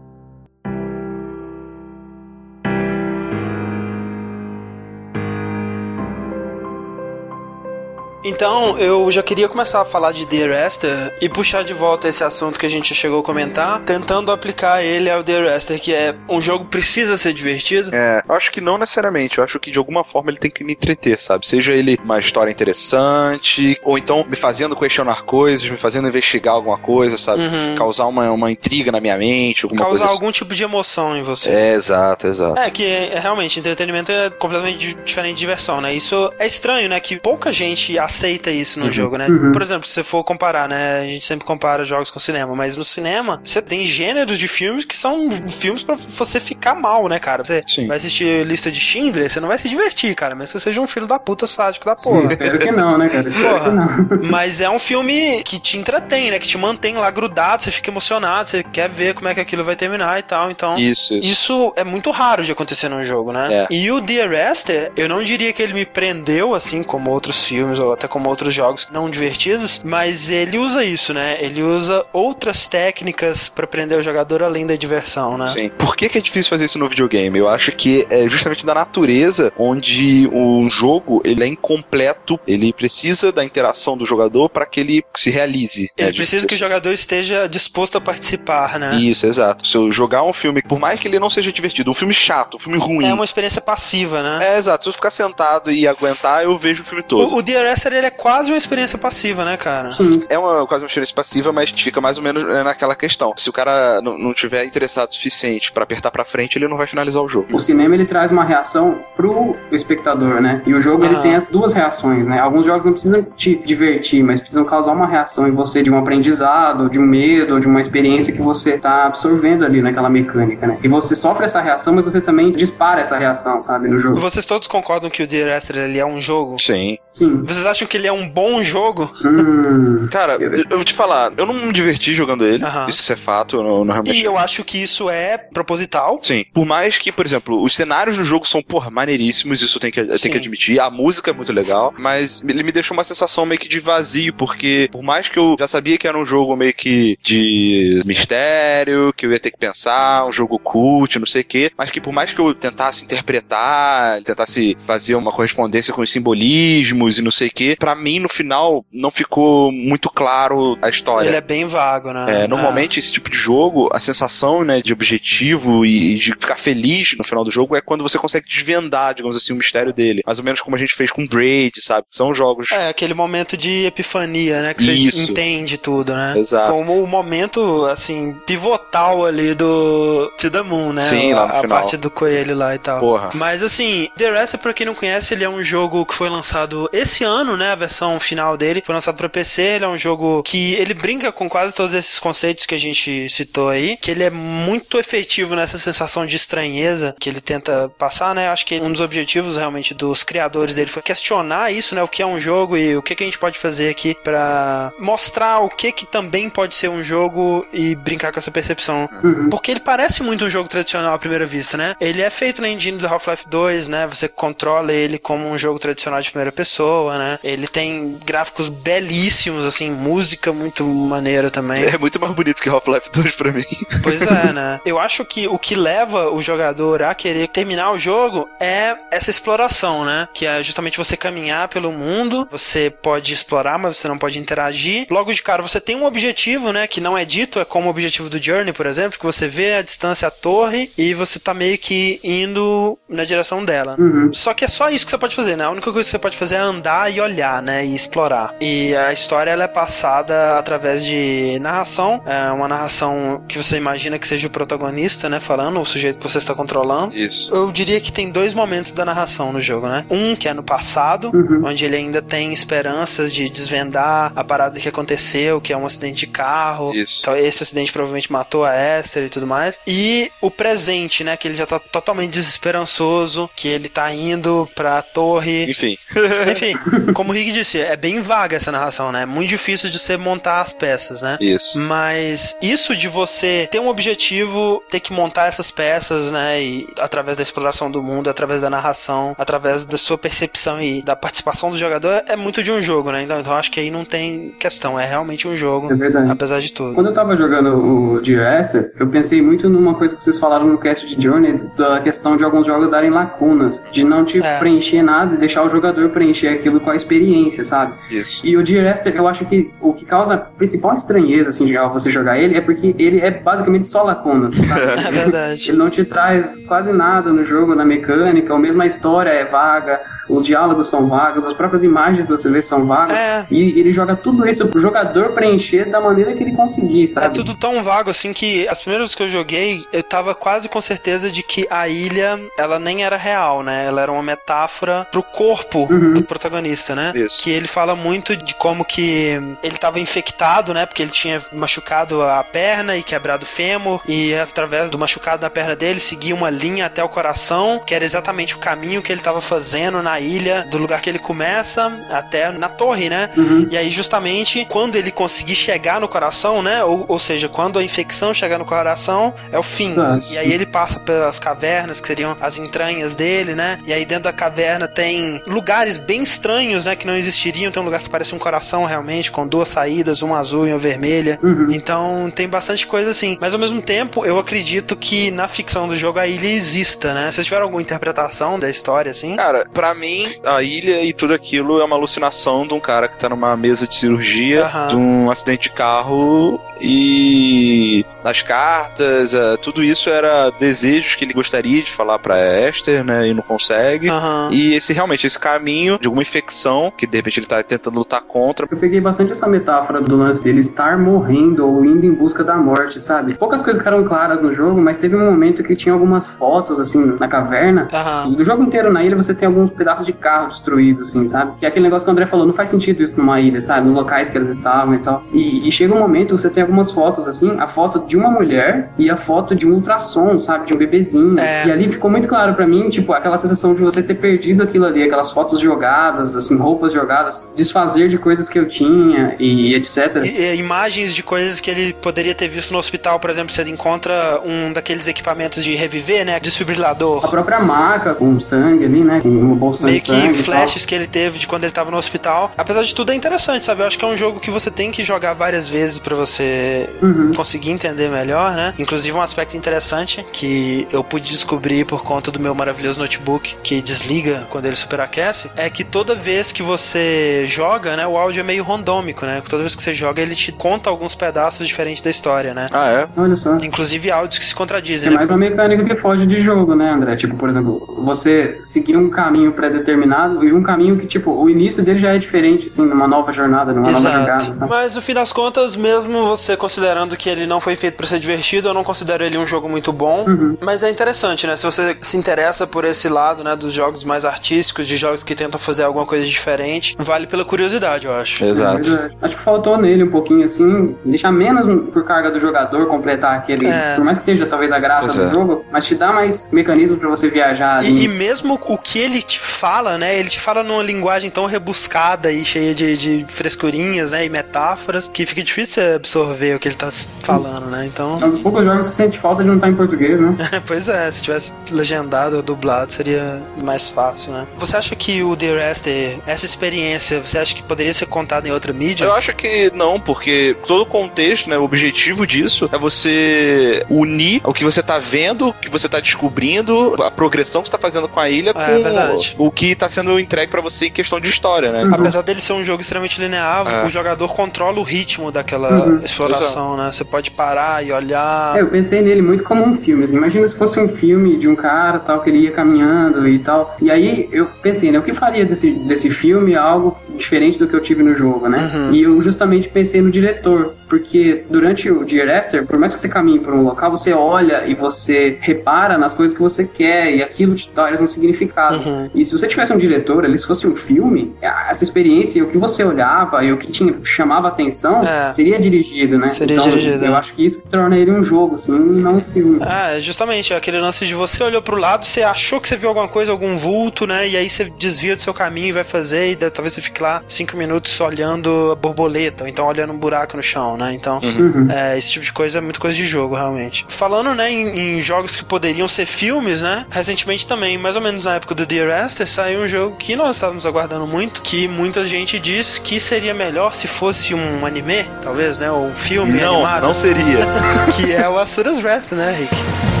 Então, eu já queria começar a falar de Dear Esther e puxar de volta esse assunto que a gente chegou a comentar, tentando aplicar ele ao Dear Esther, que é um jogo precisa ser divertido. É, eu acho que não necessariamente. Eu acho que de alguma forma ele tem que me entreter, sabe? Seja ele uma história interessante, ou então me fazendo questionar coisas, me fazendo investigar alguma coisa, sabe? Uhum. Causar uma, uma intriga na minha mente, alguma Causar coisa algum tipo de emoção em você. assim. É, exato, exato. É, que é, realmente, entretenimento é completamente di- diferente de diversão, né? Isso é estranho, né? Que pouca gente aceita isso no jogo, né? Uhum. Por exemplo, se você for comparar, né? A gente sempre compara jogos com cinema, mas no cinema, você tem gêneros de filmes que são filmes pra você ficar mal, né, cara? Você Sim. vai assistir lista de Schindler, você não vai se divertir, cara, mas você seja um filho da puta sádico da porra. Espero que não, né, cara? Porra. que não. Mas é um filme que te entretém, né? Que te mantém lá grudado, você fica emocionado, você quer ver como é que aquilo vai terminar e tal. Então, Isso, isso. isso é muito raro de acontecer num jogo, né? É. E o Dear Esther, eu não diria que ele me prendeu, assim, como outros filmes ou até como outros jogos não divertidos, mas ele usa isso, né? Ele usa outras técnicas pra prender o jogador além da diversão, né? Sim. Por que, que é difícil fazer isso no videogame? Eu acho que é justamente da natureza, onde um jogo ele é incompleto, ele precisa da interação do jogador para que ele se realize. Ele né, precisa que o jogador esteja disposto a participar, né? Isso, exato. Se eu jogar um filme, por mais que ele não seja divertido, um filme chato, um filme ruim. É uma experiência passiva, né? É, exato. Se eu ficar sentado e aguentar, eu vejo o filme todo. O, o Dear Esther, ele é quase uma experiência passiva, né, cara? Sim. É uma, quase uma experiência passiva, mas fica mais ou menos é, naquela questão. Se o cara não, tiver interessado o suficiente pra apertar pra frente, ele não vai finalizar o jogo. O cinema ele traz uma reação pro espectador, né? E o jogo ele Aham. tem as duas reações, né? Alguns jogos não precisam te divertir, mas precisam causar uma reação em você de um aprendizado, de um medo, de uma experiência que você tá absorvendo ali naquela mecânica, né? E você sofre essa reação, mas você também dispara essa reação, sabe, no jogo. Vocês todos concordam que o Dear Esther ele é um jogo? Sim. Sim. Vocês acham que ele é um bom jogo? Hum. Cara, eu, eu vou te falar, eu não me diverti jogando ele. Isso é fato, eu não, não realmente. E eu acho que isso é proposital. Sim. Por mais que, por exemplo, os cenários do jogo são, porra, maneiríssimos, isso tem que, tem que admitir. A música é muito legal, mas ele me deixou uma sensação meio que de vazio, porque por mais que eu já sabia que era um jogo meio que de mistério, que eu ia ter que pensar, um jogo cult, não sei o quê, mas que por mais que eu tentasse interpretar, tentasse fazer uma correspondência com os simbolismos e não sei o quê, pra mim, no final, não ficou muito claro a história. Ele é bem vago, né? É, normalmente esse tipo de jogo, a sensação, né, de objetivo e de ficar feliz no final do jogo é quando você consegue desvendar, digamos assim, o mistério dele. Mais ou menos como a gente fez com Braid, sabe? São jogos. É, aquele momento de epifania, né? Que você Isso. entende tudo, né? Exato. Como o momento, assim, pivotal ali do To The Moon, né? Sim, lá no a final. parte do coelho lá e tal. Porra. Mas assim, The Rest, pra quem não conhece, ele é um jogo que foi lançado esse ano, né? A versão final dele foi lançado pra PC. Ele é um jogo que ele brinca com quase todos esses conceitos que a gente citou aí. Que ele é muito efetivo nessa sensação de estranheza que ele tenta passar, né? Acho que um dos objetivos realmente dos criadores dele foi questionar isso, né? O que é um jogo e o que, que a gente pode fazer aqui pra mostrar o que que também pode ser um jogo e brincar com essa percepção. Uhum. Porque ele parece muito um jogo tradicional à primeira vista, né? Ele é feito na engine do Half-Life 2, né? Você controla ele como um jogo tradicional de primeira pessoa, né? Ele tem gráficos belíssimos, assim, música muito maneira também. É muito mais bonito que Half-Life 2 pra mim. Pois é, né? Eu acho que o que leva o jogador a querer terminar o jogo é essa exploração, né? Que é justamente você caminhar pelo mundo, você pode explorar, mas você não pode interagir. Logo de cara, você tem um objetivo, né? Que não é dito, é como o objetivo do Journey, por exemplo, que você vê a distância a torre e você tá meio que indo na direção dela. Uhum. Só que é só isso que você pode fazer, né? A única coisa que você pode fazer é andar e olhar, né? E explorar. E a história ela é passada através de narração. É uma narração que você imagina que seja o protagonista, né? Falando, o sujeito que você está controlando. Isso. Eu diria que tem dois momentos da narração no jogo, né? Um que é no passado, Uhum. onde ele ainda tem esperanças de desvendar a parada que aconteceu, que é um acidente de carro. Isso. Então, esse acidente provavelmente matou a Esther e tudo mais. E o presente, né? Que ele já tá totalmente desesperançoso, que ele tá indo pra torre. Enfim. Enfim, como Rick disse, é bem vaga essa narração, né? É muito difícil de você montar as peças, né? Isso. Mas isso de você ter um objetivo, ter que montar essas peças, né? E através da exploração do mundo, através da narração, através da sua percepção e da participação do jogador, é muito de um jogo, né? Então, então acho que aí não tem questão, é realmente um jogo, É verdade. apesar de tudo. Quando eu tava jogando o Dear Esther, eu pensei muito numa coisa que vocês falaram no cast de Journey, da questão de alguns jogos darem lacunas, de não te É. preencher nada e deixar o jogador preencher aquilo com a experiência, sabe? Isso. E o Dear Esther, eu acho que o que causa a principal estranheza, assim, de você jogar ele, é porque ele é basicamente só lacuna? É verdade. Ele não te traz quase nada no jogo, na mecânica, ou mesmo a história é vaga, os diálogos são vagos, as próprias imagens que você vê são vagas. É. E ele joga tudo isso pro jogador preencher da maneira que ele conseguir, sabe? É tudo tão vago assim que as primeiras vezes que eu joguei, eu tava quase com certeza de que a ilha, ela nem era real, né? Ela era uma metáfora pro corpo Uhum. do protagonista, né? Isso. Que ele fala muito de como que ele tava infectado, né? Porque ele tinha machucado a perna e quebrado o fêmur e através do machucado na perna dele seguia uma linha até o coração, que era exatamente o caminho que ele tava fazendo na ilha, do lugar que ele começa até na torre, né? Uhum. E aí, justamente, quando ele conseguir chegar no coração, né? Ou, ou seja, quando a infecção chegar no coração, é o fim. Exato. E aí ele passa pelas cavernas, que seriam as entranhas dele, né? E aí dentro da caverna tem lugares bem estranhos, né? Que não existiriam. Tem um lugar que parece um coração realmente, com duas saídas, uma azul e uma vermelha. Uhum. Então tem bastante coisa assim. Mas ao mesmo tempo, eu acredito que na ficção do jogo a ilha exista, né? Vocês tiveram alguma interpretação da história, assim? Cara, pra mim, a ilha e tudo aquilo é uma alucinação de um cara que tá numa mesa de cirurgia, Aham. de um acidente de carro e as cartas, eh, tudo isso era desejos que ele gostaria de falar pra Esther, né, e não consegue. Aham. E esse realmente, esse caminho de alguma infecção que de repente ele tá tentando lutar contra. Eu peguei bastante essa metáfora do lance dele estar morrendo ou indo em busca da morte, sabe? Poucas coisas ficaram claras no jogo, mas teve um momento que tinha algumas fotos, assim, na caverna. Aham. Do jogo inteiro na ilha você tem alguns pedaços de carro destruídos, assim, sabe? Que é aquele negócio que o André falou, não faz sentido isso numa ilha, sabe? Nos locais que eles estavam e tal. E, e chega um momento você tem algumas fotos, assim, a foto de uma mulher e a foto de um ultrassom, sabe? De um bebezinho. É. E ali ficou muito claro pra mim, tipo, aquela sensação de você ter perdido aquilo ali, aquelas fotos jogadas, assim, roupas jogadas, desfazer de coisas que eu tinha e etc. E- e imagens de coisas que ele poderia ter visto no hospital, por exemplo, você encontra um daqueles equipamentos de reviver, né? A Desfibrilador. própria maca com sangue ali, né? Com uma bolsa Meio que flashes que ele teve de quando ele tava no hospital. Apesar de tudo, é interessante, sabe? Eu acho que é um jogo que você tem que jogar várias vezes pra você Uhum. conseguir entender melhor, né? Inclusive, um aspecto interessante que eu pude descobrir por conta do meu maravilhoso notebook que desliga quando ele superaquece é que toda vez que você joga, né? O áudio é meio randômico, né? Toda vez que você joga, ele te conta alguns pedaços diferentes da história, né? Ah, é? Olha só. Inclusive áudios que se contradizem, É né? mais uma mecânica que foge de jogo, né, André? Tipo, por exemplo, você seguir um caminho pré-determinado e um caminho que, tipo, o início dele já é diferente, assim, numa nova jornada, numa nova jogada, Exato. sabe? Mas no fim das contas, mesmo você considerando que ele não foi feito pra ser divertido, eu não considero ele um jogo muito bom. Uhum. Mas é interessante, né? Se você se interessa por esse lado, né, dos jogos mais artísticos, de jogos que tentam fazer alguma coisa diferente, vale pela curiosidade, eu acho. Exato. É. Acho que faltou nele um pouquinho, assim, deixar menos por carga do jogador completar aquele. É. Por mais que seja talvez a graça Pois do é. jogo, mas te dá mais mecanismo pra você viajar. E, e mesmo o que ele te fala, né? Ele te fala numa linguagem tão rebuscada e cheia de, de frescurinhas, né? E metáforas, que fica difícil você absorver o que ele tá falando, né? Então. É um dos poucos jogos que sente falta de não estar em português, né? pois é, se tivesse legendado ou dublado seria mais fácil, né? Você acha que o The Rester, essa experiência, você acha que poderia ser contada em outra mídia? Eu acho que não, porque todo o contexto, né, o objetivo disso é você unir o que você tá vendo, o que você tá descobrindo, a progressão que você tá fazendo com a ilha É, com verdade. o que tá sendo entregue pra você em questão de história, né? Uhum. Apesar dele ser um jogo extremamente linear, É. o jogador controla o ritmo daquela Uhum. exploração, né? Você pode parar e olhar. É, eu pensei nele muito como um filme. Assim, imagina se fosse um filme de um cara tal, que ele ia caminhando e tal. E aí eu pensei, né? O que faria desse, desse filme algo diferente do que eu tive no jogo, né? Uhum. E eu justamente pensei no diretor. Porque durante o Dear Esther, por mais que você caminhe por um local, você olha e você repara nas coisas que você quer e aquilo te traz um significado. Uhum. E se você tivesse um diretor ali, se fosse um filme, essa experiência, o que você olhava e o que tinha, chamava atenção, É. seria dirigido, né? Seria então, dirigido, Eu é. acho que isso torna ele um jogo, assim, e não um filme. Ah, justamente, aquele lance de você olhou pro lado, você achou que você viu alguma coisa, algum vulto, né? E aí você desvia do seu caminho e vai fazer, e talvez você fique lá cinco minutos olhando a borboleta, ou então olhando um buraco no chão, né? Então, Uhum. é, esse tipo de coisa é muito coisa de jogo, realmente. Falando, né, em, em jogos que poderiam ser filmes, né? Recentemente também, mais ou menos na época do Dear Esther, saiu um jogo que nós estávamos aguardando muito, que muita gente diz que seria melhor se fosse um anime, talvez, né? Ou um filme Não, animado. não seria. Que é o Asura's Wrath, né, Rick?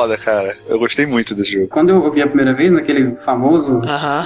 Porra, jogo foda, cara. Eu gostei muito desse jogo. Quando eu vi a primeira vez, naquele famoso. Aham.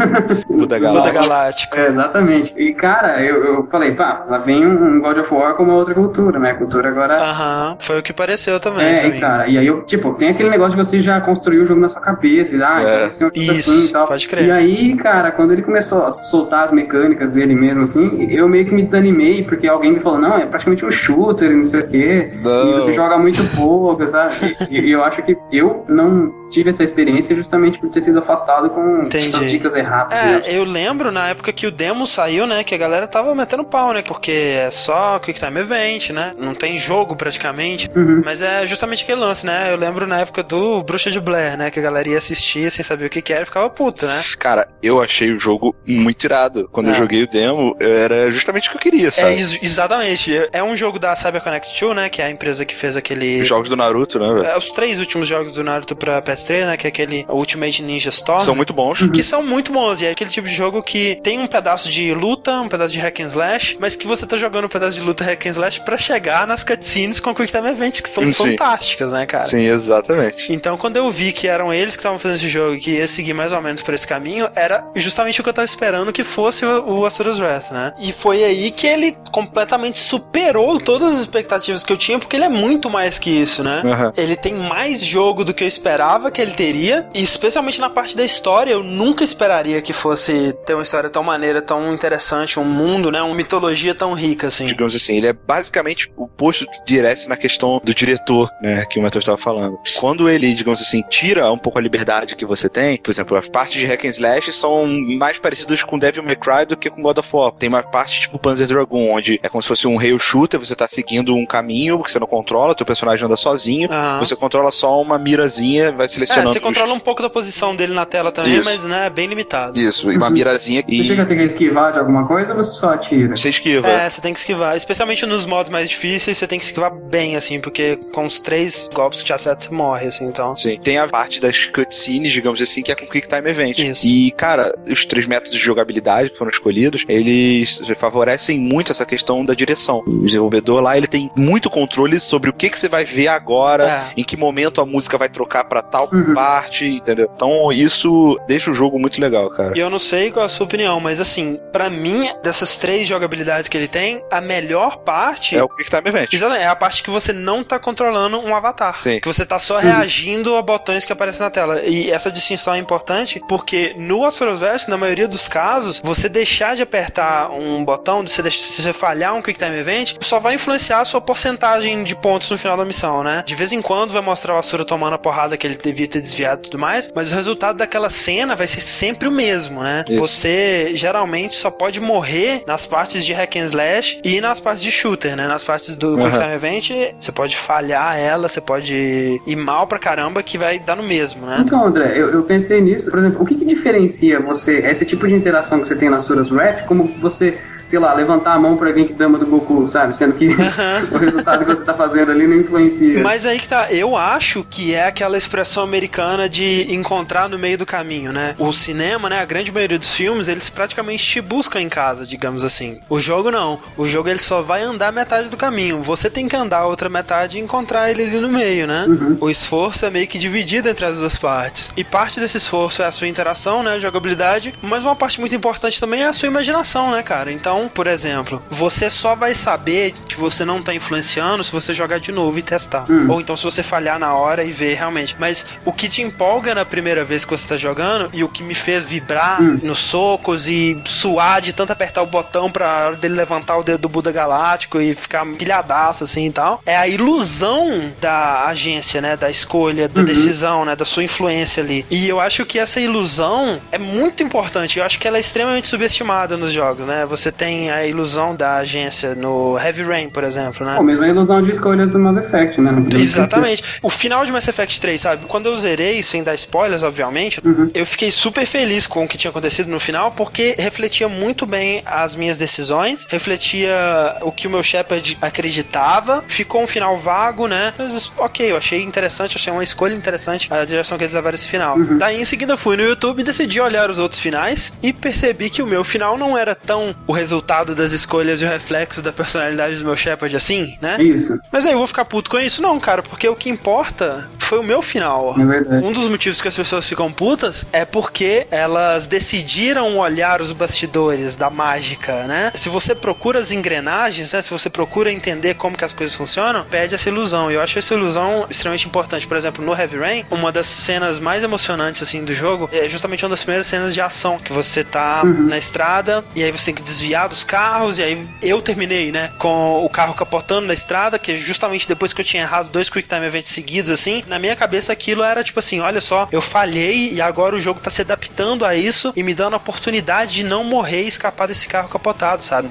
Buda Buda Galáctico. Galáctico. É, exatamente. E, cara, eu, eu falei, pá, lá vem um God of War com uma outra cultura, né? A cultura agora. Aham. Foi o que pareceu também. É, e cara, e aí eu, tipo, tem aquele negócio de você já construir o jogo na sua cabeça, e, ah, É. então esse é um Isso, assim e tal. pode crer. E aí, cara, quando ele começou a soltar as mecânicas dele mesmo, assim, eu meio que me desanimei, porque alguém me falou, não, é praticamente um shooter, e não sei o quê, Não. e você joga muito pouco, sabe? E, e eu acho que eu não tive essa experiência justamente por ter sido afastado com Entendi. essas dicas erradas. né? É, eu lembro na época que o demo saiu, né? Que a galera tava metendo pau, né? Porque é só Quick Time Event, né? Não tem jogo praticamente. Uhum. Mas é justamente aquele lance, né? Eu lembro na época do Bruxa de Blair, né? Que a galera ia assistir sem saber o que que era e ficava puta, né? Cara, eu achei o jogo muito irado. Quando eu É. joguei o demo, eu- era justamente o que eu queria, É, sabe? ex- exatamente. É um jogo da CyberConnect 2, né? Que é a empresa que fez aquele. Os jogos do Naruto, né, velho? É, os três últimos jogos do Naruto pra PS3, né? Que é aquele Ultimate Ninja Storm. São muito bons. que são muito bons. E é aquele tipo de jogo que tem um pedaço de luta, um pedaço de hack and slash, mas que você tá jogando um pedaço de luta hack and slash pra chegar nas cutscenes com Quick Time Events, que são Sim. fantásticas, né, cara? Sim, exatamente. Então, quando eu vi que eram eles que estavam fazendo esse jogo e que ia seguir mais ou menos por esse caminho, era justamente o que eu tava esperando que fosse o, o Asura's Wrath, né? E foi aí que ele completamente superou todas as expectativas que eu tinha, porque ele é muito mais que isso, né? Aham. Ele tem mais jogo do que eu esperava que ele teria, e especialmente na parte da história, eu nunca esperaria que fosse ter uma história tão maneira, tão interessante, um mundo, né? Uma mitologia tão rica, assim. Digamos assim, ele é basicamente o posto direto na questão do diretor, né, que o Matheus estava falando. Quando ele, digamos assim, tira um pouco a liberdade que você tem, por exemplo, as partes de hack and slash são mais parecidas com Devil May Cry do que com God of War. Tem uma parte tipo Panzer Dragoon, onde é como se fosse um rail shooter, você tá seguindo um caminho que você não controla, teu personagem anda sozinho, Aham. você controla só uma mirazinha, vai selecionando você os- controla um pouco da posição dele na tela também, Isso. mas né, é bem limitado. Isso, e uma mirazinha Você e chega a ter que esquivar de alguma coisa ou você só atira? você esquiva. É, você tem que esquivar. Especialmente nos modos mais difíceis, você tem que esquivar bem, assim, porque com os três golpes que te acertam, você morre, assim, então. Sim. Tem a parte das cutscenes, digamos assim, que é com Quick Time Event. Isso. E, cara, os três métodos de jogabilidade que foram escolhidos, eles favorecem muito essa questão da direção. O desenvolvedor lá, ele tem muito controle sobre o que, que você vai ver agora, É. em que momento a música vai trocar pra tal Uhum. parte, entendeu? Então, isso deixa o jogo muito legal, cara. E eu não sei qual é a sua opinião, mas assim, pra mim, dessas três jogabilidades que ele tem, a melhor parte. É o Quick Time Event. Exatamente, é a parte que você não tá controlando um avatar. Sim. Que você tá só reagindo a botões que aparecem na tela. E essa distinção é importante porque no Asura's Verse, na maioria dos casos, você deixar de apertar um botão, se você, se você falhar um Quick Time Event, só vai influenciar a sua porcentagem de pontos no final da missão, né? De vez em quando vai mostrar o Asura tomando a porrada que ele devia ter desviado e tudo mais, mas o resultado daquela cena vai ser sempre o mesmo, né? Isso. Você geralmente só pode morrer nas partes de hack and slash e nas partes de shooter, né? Nas partes do Quick Aham. Time Event, você pode falhar ela, você pode ir mal pra caramba que vai dar no mesmo, né? Então, André, eu, eu pensei nisso. Por exemplo, o que, que diferencia você, esse tipo de interação que você tem nas suras Rat, como você, sei lá, levantar a mão pra alguém que dama do Goku, sabe? Sendo que o resultado que você tá fazendo ali não influencia. Mas aí que tá, eu acho que é aquela expressão americana de encontrar no meio do caminho, né? O cinema, né, a grande maioria dos filmes, eles praticamente te buscam em casa, digamos assim. O jogo não. O jogo ele só vai andar metade do caminho. Você tem que andar a outra metade e encontrar ele ali no meio, né? O esforço é meio que dividido entre as duas partes. E parte desse esforço é a sua interação, né, jogabilidade, mas uma parte muito importante também é a sua imaginação, né, cara? Então, por exemplo, você só vai saber que você não tá influenciando se você jogar de novo e testar. Ou então se você falhar na hora e ver realmente. Mas o que te empolga na primeira vez que você tá jogando e o que me fez vibrar nos socos e suar de tanto apertar o botão pra hora dele levantar o dedo do Buda Galáctico e ficar pilhadaço assim e tal, é a ilusão da agência, né? Da escolha, da decisão, né? Da sua influência ali. E eu acho que essa ilusão é muito importante. Eu acho que ela é extremamente subestimada nos jogos, né? Você tem a ilusão da agência no Heavy Rain, por exemplo, né? Pô, mesmo a ilusão de escolhas do Mass Effect, né? Exatamente. O final de Mass Effect 3, sabe? Quando eu zerei, sem dar spoilers, obviamente, eu fiquei super feliz com o que tinha acontecido no final, porque refletia muito bem as minhas decisões, refletia o que o meu Shepard acreditava, ficou um final vago, né? Mas ok, eu achei interessante, achei uma escolha interessante a direção que eles levaram esse final. Daí em seguida fui no YouTube e decidi olhar os outros finais e percebi que o meu final não era tão o resultado das escolhas e o reflexo da personalidade do meu Shepard assim, né? Isso, Mas aí eu vou ficar puto com isso? Não, cara, porque o que importa foi o meu final. é verdade. Um dos motivos que as pessoas ficam putas é porque elas decidiram olhar os bastidores da mágica, né? Se você procura as engrenagens, né? Se você procura entender como que as coisas funcionam, perde essa ilusão. E eu acho essa ilusão extremamente importante. Por exemplo, no Heavy Rain, uma das cenas mais emocionantes, assim, do jogo é justamente uma das primeiras cenas de ação, que você tá na estrada e aí você tem que desviar dos carros e aí eu terminei, né? Com o carro capotando na estrada, que é justamente depois que eu tinha errado dois Quick Time Events seguidos, assim, na minha cabeça aquilo era tipo assim, olha só, eu falhei e agora o jogo tá se adaptando a isso e me dando a oportunidade de não morrer e escapar desse carro capotado, sabe?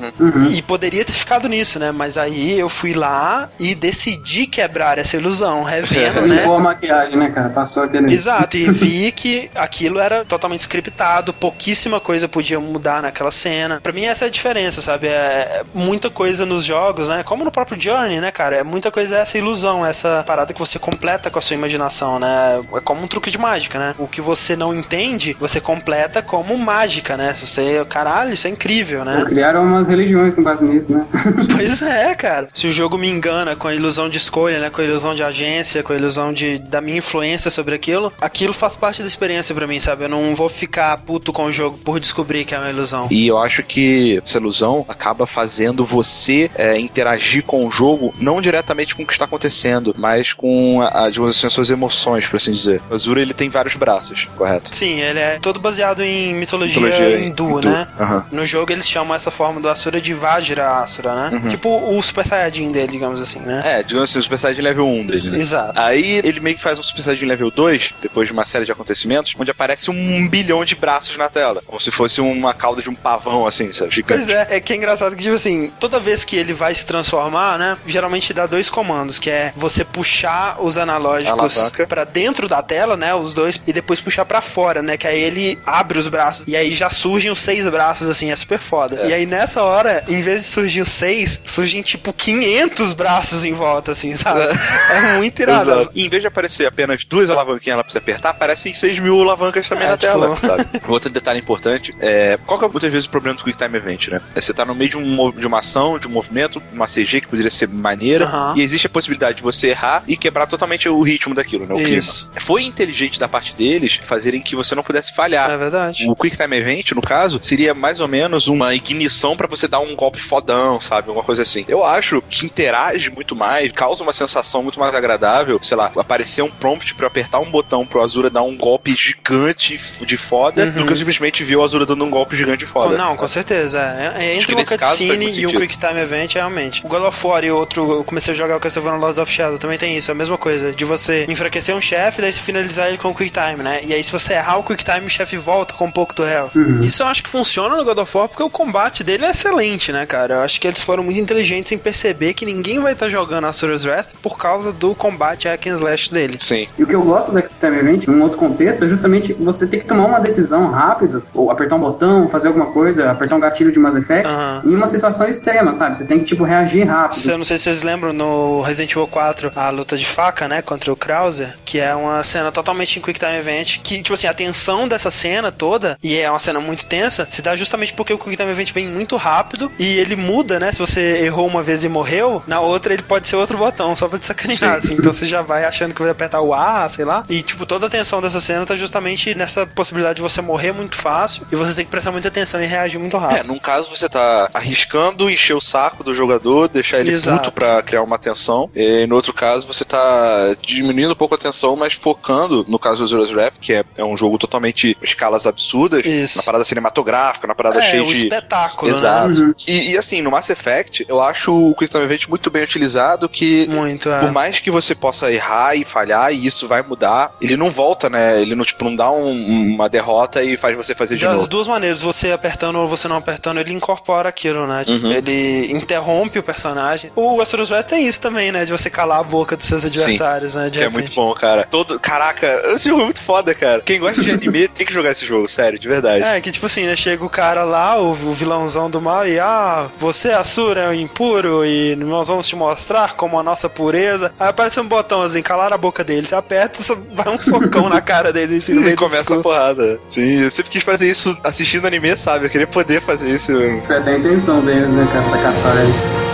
E poderia ter ficado nisso, né? Mas aí eu fui lá e decidi quebrar essa ilusão, revendo, né? Limpou a maquiagem, né, cara? Passou aquele. Exato, e vi que aquilo era totalmente scriptado, pouquíssima coisa podia mudar naquela cena. Pra mim essa é a diferença, sabe? É muita coisa nos jogos, né? Como no próprio Journey, né, cara? É muita coisa essa ilusão, essa parada que você completa com a sua imaginação, né? É como um truque de mágica, né? O que você não entende, você completa como mágica, né? Se você, caralho, isso é incrível, né? Criaram umas religiões com base nisso, né? Pois é, cara. Se o jogo me engana com a ilusão de escolha, né, com a ilusão de agência, com a ilusão de, da minha influência sobre aquilo, aquilo faz parte da experiência pra mim, sabe? Eu não vou ficar puto com o jogo por descobrir que é uma ilusão. E eu acho que essa ilusão acaba fazendo você é, interagir com o jogo, não diretamente com o que está acontecendo, mas com a, digamos assim, as suas emoções, por assim dizer. O Azura ele tem vários braços, correto? Sim, ele é todo baseado em mitologia, Mitologia hindu, hindu. né? Aham. No jogo eles chamam essa forma do Asura de Vajra Asura, né? Uhum. Tipo o Super Saiyajin dele, digamos assim, né? É, digamos assim, o Super Saiyajin level 1 dele, né? Exato. Aí ele meio que faz um Super Saiyajin level 2, depois de uma série de acontecimentos, onde aparece um bilhão de braços na tela. Como se fosse uma cauda de um pavão, assim, sabe? Gigante. Pois é, é que é engraçado que, tipo assim, toda vez que ele vai se transformar, né? Geralmente dá dois comandos, que é você puxar os analógicos pra dentro da tela, né? Os dois, e depois puxar pra fora, né? Que aí ele abre os braços. E aí já surgem os seis braços, assim, é super foda. É. E aí nessa hora, em vez de surgir os seis, surgem tipo 500 braços em volta, assim, sabe? É muito irado. Exato. E em vez de aparecer apenas duas alavanquinhas lá pra você apertar, aparecem 6 mil alavancas também É, na tipo- tela, sabe? Outro detalhe importante é. Qual que é muitas vezes o problema do Quick Time Event, né? É você tá no meio de, um, de uma ação, de um movimento, uma CG que poderia ser maneira, Aham. e existe a possibilidade de você errar e quebrar totalmente o ritmo daquilo, né? O Isso. clima. Foi inteligente da parte deles fazerem que você não pudesse falhar. É verdade. O Quick Time Event, no caso, seria mais ou menos uma ignição pra você dar um golpe fodão, sabe? Alguma coisa assim. Eu acho que interage muito mais, causa uma sensação muito mais agradável, sei lá, aparecer um prompt pra eu apertar um botão pro Azura dar um golpe gigante de foda, Uhum. do que eu simplesmente ver o Azura dando um golpe gigante de foda. Não, com certeza. É, é Acho entre uma cutscene e um. Quick Time Event, realmente. O God of War e outro, eu comecei a jogar o Castlevania Lords of Shadow, também tem isso, é a mesma coisa. De você enfraquecer um chefe, daí se finalizar ele com o Quick Time, né? E aí se você errar o Quick Time, o chefe volta com um pouco do health. Isso eu acho que funciona no God of War porque o combate dele é excelente, né, cara? Eu acho que eles foram muito inteligentes em perceber que ninguém vai estar jogando Asura's Wrath por causa do combate hack and slash dele. Sim. E o que eu gosto da Quick Time Event, num outro contexto, é justamente você ter que tomar uma decisão rápido, ou apertar um botão, fazer alguma coisa, apertar um gatilho de Mass Effect, Aham. em uma situação extrema, sabe? Você tem que, tipo, reagir rápido. Eu não sei se vocês lembram no Resident Evil 4, a luta de faca, né, contra o Krauser, que é uma cena totalmente em Quick Time Event, que, tipo assim, a tensão dessa cena toda, e é uma cena muito tensa, se dá justamente porque o Quick Time Event vem muito rápido e ele muda, né? Se você errou uma vez e morreu, na outra ele pode ser outro botão, só pra te sacanear, assim. Então você já vai achando que vai apertar o A, sei lá. E, tipo, toda a tensão dessa cena tá justamente nessa possibilidade de você morrer muito fácil e você tem que prestar muita atenção e reagir muito É, rápido. num caso você tá arriscando encher o saco do jogador, deixar ele Exato. puto pra criar uma tensão. E no outro caso você tá diminuindo um pouco a tensão, mas focando, no caso do Zero's Wrath, que é, é um jogo totalmente escalas absurdas, Isso. na parada cinematográfica, na parada É, cheia o de. espetáculo, né? Exato. Uhum. E, e, assim, no Mass Effect, eu acho o Quick Time Event muito bem utilizado, que Muito, é. por mais que você possa errar e falhar, e isso vai mudar, ele não volta, né? Ele não, tipo, não dá um- uma derrota e faz você fazer de Das novo. duas maneiras, você apertando ou você não apertando, ele incorpora aquilo, né? Uhum. Ele interrompe o personagem. O Astro's Wrath tem isso também, né? De você calar a boca dos seus adversários, né? que é muito bom, cara. Todo, caraca, esse jogo é muito foda, cara. Quem gosta de anime tem que jogar esse jogo, sério, de verdade. É, que tipo assim, né? Chega o cara lá, o, o vilãozão do mal, e ah, você, Asura, é um impuro, e nós vamos te mostrar como a nossa pureza. Aí aparece um botão assim, calar a boca dele. Você aperta, só vai um socão na cara dele, assim, no meio E começa a porrada. Sim, eu sempre quis fazer isso assistindo anime, sabe? Eu queria poder fazer isso. Foi até a intenção deles, né, cara, essa catarse.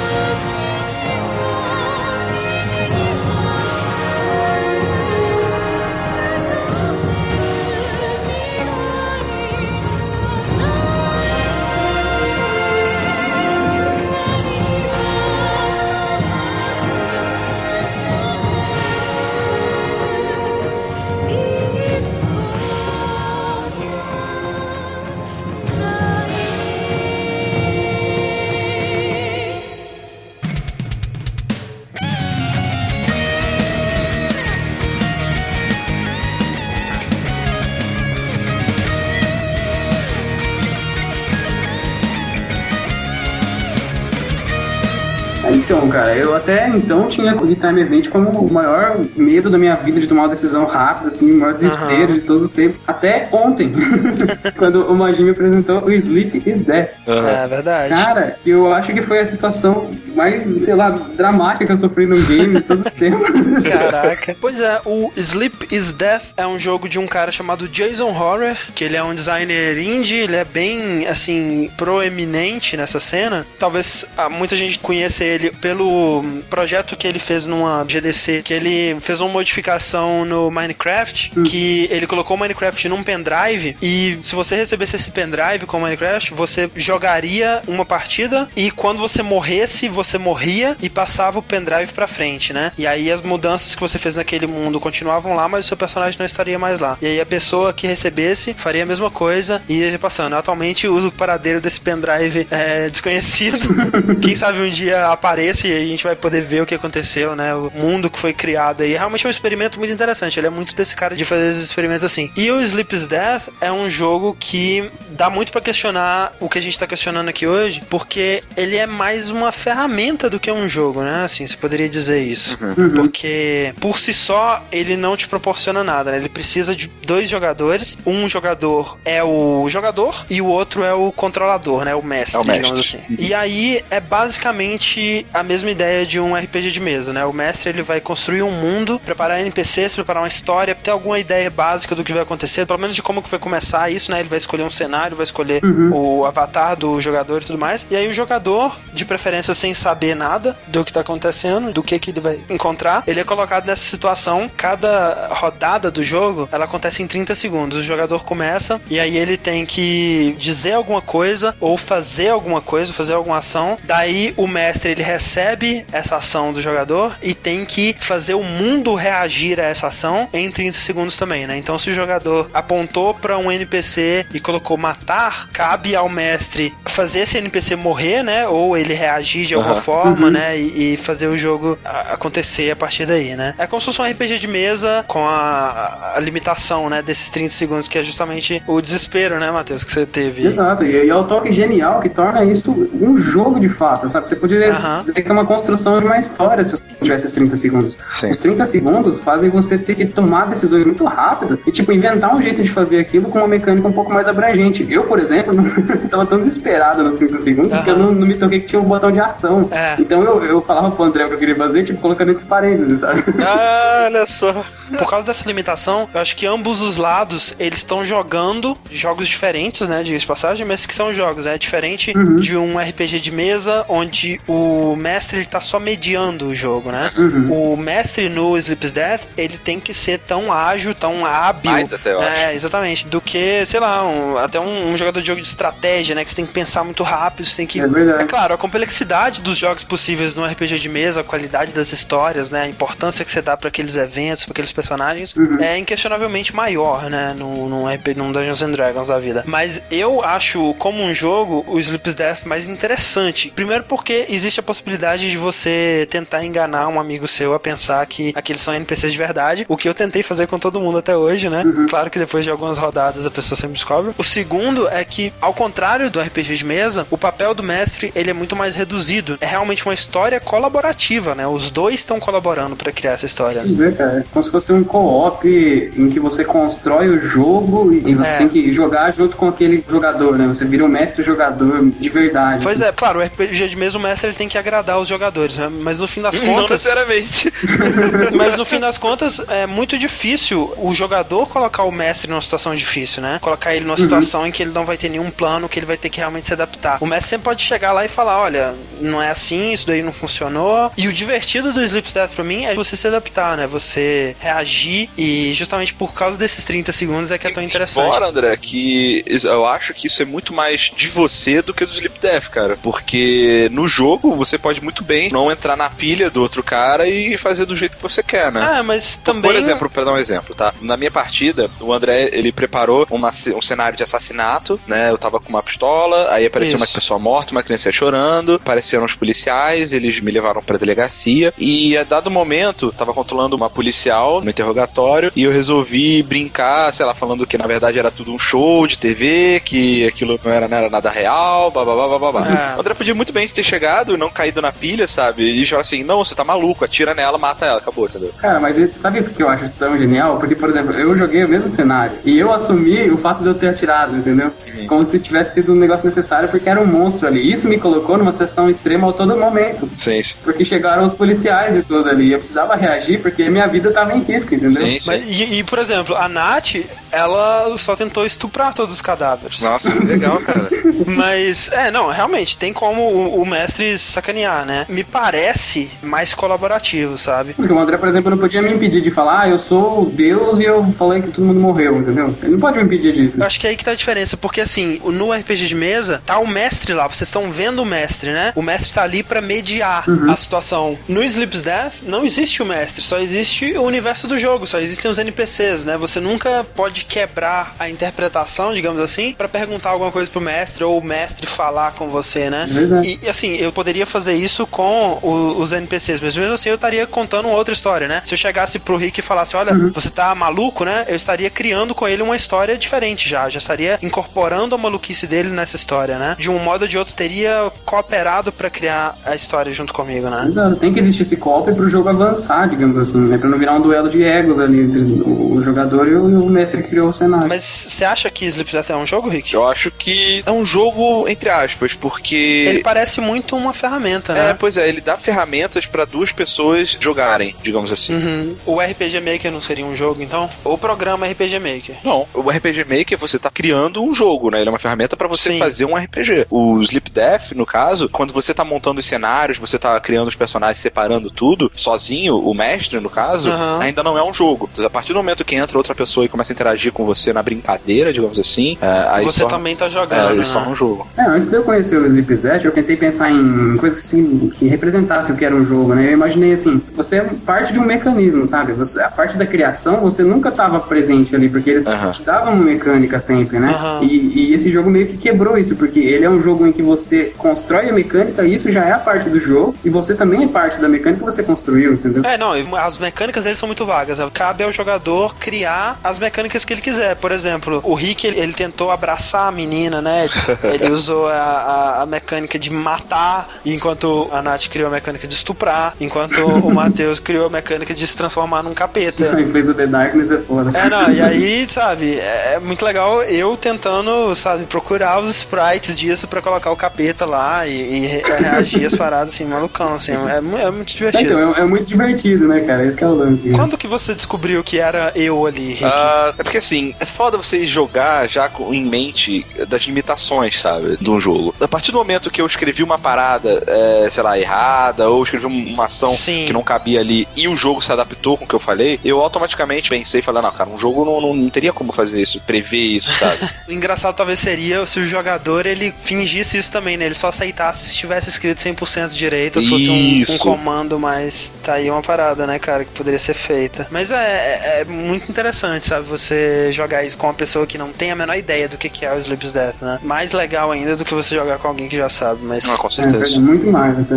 Até então tinha o Time Event como o maior medo da minha vida de tomar uma decisão rápida, assim, o maior desespero Aham. de todos os tempos. Até ontem, quando o Majin me apresentou o Sleep is Death. É verdade. Cara, eu acho que foi a situação mais, sei lá, dramática que eu sofri num game de todos os tempos. Caraca. Pois é, o Sleep is Death é um jogo de um cara chamado Jason Horror, que ele é um designer indie, ele é bem, assim, proeminente nessa cena. Talvez ah, muita gente conheça ele pelo projeto que ele fez numa GDC, que ele fez uma modificação no Minecraft, que ele colocou o Minecraft num pendrive e se você recebesse esse pendrive com o Minecraft, você jogaria uma partida e quando você morresse, você morria e passava o pendrive pra frente, né? E aí as mudanças que você fez naquele mundo continuavam lá, mas o seu personagem não estaria mais lá. E aí a pessoa que recebesse faria a mesma coisa e ia passando. Atualmente uso o paradeiro desse pendrive é, desconhecido. Quem sabe um dia apareça e a gente vai poder ver o que aconteceu, né? O mundo que foi criado aí. Realmente é um experimento muito interessante. Ele é muito desse cara de fazer esses experimentos assim. E o Sleep's Death é um jogo que dá muito pra questionar o que a gente tá questionando aqui hoje, porque ele é mais uma ferramenta do que um jogo, né? Assim, você poderia dizer isso. Porque por si só ele não te proporciona nada, né? Ele precisa de dois jogadores. Um jogador é o jogador e o outro é o controlador, né? O mestre, É o mestre. digamos assim. E aí é basicamente a mesma ideia de um RPG de mesa, né? O mestre ele vai construir um mundo, preparar NPCs, preparar uma história, ter alguma ideia básica do que vai acontecer, pelo menos de como que vai começar isso, né? Ele vai escolher um cenário, vai escolher o avatar do jogador e tudo mais. E aí o jogador, de preferência sem saber nada do que tá acontecendo, do que que ele vai encontrar, ele é colocado nessa situação. Cada rodada do jogo, ela acontece em 30 segundos. O jogador começa e aí ele tem que dizer alguma coisa ou fazer alguma coisa, fazer alguma ação. Daí o mestre ele recebe essa ação do jogador e tem que fazer o mundo reagir a essa ação em 30 segundos também, né? Então se o jogador apontou para um NPC e colocou matar, cabe ao mestre fazer esse NPC morrer, né? Ou ele reagir de alguma Aham. forma, né? E, e fazer o jogo acontecer a partir daí, né? É como se fosse um RPG de mesa com a, a limitação, né? Desses 30 segundos, que é justamente o desespero, né, Matheus, que você teve. Exato, e, e é o toque genial que torna isso um jogo de fato, sabe? Você poderia Aham. dizer que é uma construção de uma história se você esses 30 segundos. Sim. Os 30 segundos fazem você ter que tomar decisões muito rápido e, tipo, inventar um jeito de fazer aquilo com uma mecânica um pouco mais abrangente. Eu, por exemplo, não, tava tão desesperado nos 30 segundos que eu não, não me toquei que tinha um botão de ação. É. Então eu, eu falava pro André o que eu queria fazer, tipo, colocando entre parênteses, sabe? Ah, olha só. Por causa dessa limitação, eu acho que ambos os lados, eles estão jogando jogos diferentes, né, de passagem, mas que são jogos, é diferente de um RPG de mesa, onde o mestre, ele tá só mediando o jogo, né? O mestre no Sleep's Death, ele tem que ser tão ágil, tão hábil. Mais até, eu É, exatamente. Do que, sei lá, um- até um, um jogador de jogo de estratégia, né, que você tem que pensar muito rápido, você tem que... É verdade. É claro, a complexidade dos jogos possíveis no RPG de mesa, a qualidade das histórias, né, a importância que você dá para aqueles eventos, para aqueles personagens, é inquestionavelmente maior, né, num, num, RP, num Dungeons and Dragons da vida. Mas eu acho, como um jogo, o Sleep's Death mais interessante. Primeiro porque existe a possibilidade de você tentar enganar enganar um amigo seu a pensar que aqueles são NPCs de verdade, o que eu tentei fazer com todo mundo até hoje, né? Claro que depois de algumas rodadas a pessoa sempre descobre. O segundo é que, ao contrário do RPG de mesa, o papel do mestre ele é muito mais reduzido. É realmente uma história colaborativa, né? Os dois estão colaborando para criar essa história. Pois é, cara. Como se fosse um co-op em que você constrói o jogo e você É. tem que jogar junto com aquele jogador, né? Você vira um mestre jogador de verdade. Pois é, claro, o RPG de mesa o mestre ele tem que agradar os jogadores, né? mas no fim das Não contas, necessariamente. mas no fim das contas é muito difícil o jogador colocar o mestre numa situação difícil, né? Colocar ele numa situação em que ele não vai ter nenhum plano, que ele vai ter que realmente se adaptar. O mestre sempre pode chegar lá e falar, olha, não é assim, isso daí não funcionou. E o divertido do Sleep Death pra mim é você se adaptar, né? Você reagir e justamente por causa desses 30 segundos é que é tão interessante. Fora, André, que eu acho que isso é muito mais de você do que do Sleep Death, cara. Porque no jogo você pode muito bem não entrar na pilha do outro cara e fazer do jeito que você quer, né? Ah, mas também Por exemplo, pra dar um exemplo, tá? Na minha partida, o André, ele preparou uma um cenário de assassinato, né? Eu tava com uma pistola, aí apareceu Isso. uma pessoa morta, uma criança chorando, apareceram os policiais, eles me levaram pra delegacia, e a dado momento, tava controlando uma policial no interrogatório, e eu resolvi brincar, sei lá, falando que na verdade era tudo um show de TV, que aquilo não era, não era nada real, blá blá blá blá. É. O André podia muito bem ter chegado e não caído na pilha, sabe? E falar assim, não, você tá maluco, atira nela, mata ela, acabou, entendeu? Cara, mas sabe isso que eu acho tão genial? Porque, por exemplo, eu joguei o mesmo cenário e eu assumi o fato de eu ter atirado, entendeu? Como se tivesse sido um negócio necessário porque era um monstro ali. Isso me colocou numa sessão extrema a todo momento. Sim, sim. Porque chegaram os policiais e tudo ali. Eu precisava reagir porque minha vida tava em risco, entendeu? Sim, sim. Mas, e, e, por exemplo, a Nath, ela só tentou estuprar todos os cadáveres. Nossa, legal, cara. Mas, é, não, realmente, tem como o, o mestre sacanear, né? Me parece mais colaborativo, sabe? Porque o André, por exemplo, não podia me impedir de falar, ah, eu sou Deus e eu falei que todo mundo morreu, entendeu? Ele não pode me impedir disso. Eu acho que é aí que tá a diferença, porque assim, no RPG de mesa, tá o mestre lá, vocês estão vendo o mestre, né? O mestre tá ali pra mediar a situação. No Sleep's Death, não existe o mestre, só existe o universo do jogo, só existem os NPCs, né? Você nunca pode quebrar a interpretação, digamos assim, pra perguntar alguma coisa pro mestre ou o mestre falar com você, né? E, e, assim, eu poderia fazer isso com o- os NPCs, mas mesmo assim eu estaria contando outra história, né? Se eu chegasse pro Rick e falasse, olha, você tá maluco, né? Eu estaria criando com ele uma história diferente já. Já estaria incorporando a maluquice dele nessa história, né? De um modo ou de outro, teria cooperado pra criar a história junto comigo, né? Exato, tem que existir esse golpe pro jogo avançar, digamos assim, né? Pra não virar um duelo de egos ali entre o jogador e o, mestre que criou o cenário. Mas você acha que Sleep Death é um jogo, Rick? Eu acho que é um jogo, entre aspas, porque. Ele parece muito uma ferramenta, É, né? pois é, ele dá ferramentas pra duas pessoas jogarem, digamos assim. Uhum. O RPG Maker não seria um jogo, então? Ou o programa RPG Maker? Não, o RPG Maker você tá criando um jogo, né? Ele é uma ferramenta pra você Sim. fazer um RPG. O Sleep Death, no caso, quando você tá montando os cenários, você tá criando os personagens, separando tudo, sozinho, o mestre, no caso, Aham. ainda não é um jogo. A partir do momento que entra outra pessoa e começa a interagir com você na brincadeira, digamos assim, é, aí Você torna- também tá é, jogando, ele né? torna um jogo. É, antes de eu conhecer o Sleep Death, eu tentei pensar em coisas que, sim, que representassem o que era um jogo, né? Eu imaginei assim, você é parte de um mecanismo, sabe? Você, a parte da criação, você nunca estava presente ali, porque eles te davam uma mecânica sempre, né? E, e esse jogo meio que quebrou isso, porque ele é um jogo em que você constrói a mecânica, e isso já é a parte do jogo, e você também é parte da mecânica que você construiu, entendeu? É, não, as mecânicas deles são muito vagas. Cabe ao jogador criar as mecânicas que ele quiser. Por exemplo, o Rick, ele, ele tentou abraçar a menina, né? Ele usou a, a, a mecânica de matar, enquanto a Nath criou a mecânica de estuprar, enquanto o Matheus criou a mecânica de se transformar num capeta. Aí fez o The Darkness é foda. É, não, e aí, sabe, é muito legal eu tentando, sabe, procurar os sprites disso pra colocar o capeta lá e, e re- reagir às paradas, assim, malucão, assim, é, é muito É, divertido. então, é, é muito divertido, né, cara? Esse que é o lance. Quando que você descobriu que era eu ali, Rick? Ah, é porque assim, é foda você jogar já com, em mente das limitações, sabe, de um jogo. A partir do momento que eu escrevi uma parada, é, sei lá, errada, ou escrevi um- uma ação Sim. que não cabia ali e o jogo se adaptou com o que eu falei, eu automaticamente pensei e falei, não, cara, um jogo não, não, não teria como fazer isso, prever isso, sabe? O engraçado talvez seria se o jogador ele fingisse isso também, né? Ele só aceitasse se tivesse escrito 100% direito, ou se fosse um, um comando, mas tá aí uma parada, né, cara, que poderia ser feita. Mas é, é- é muito interessante, sabe? Você jogar isso com uma pessoa que não tem a menor ideia do que que é o Sleep's Death, né? Mais legal ainda do que você jogar com alguém que já sabe, mas... Ah, com É, certeza. é muito mais até.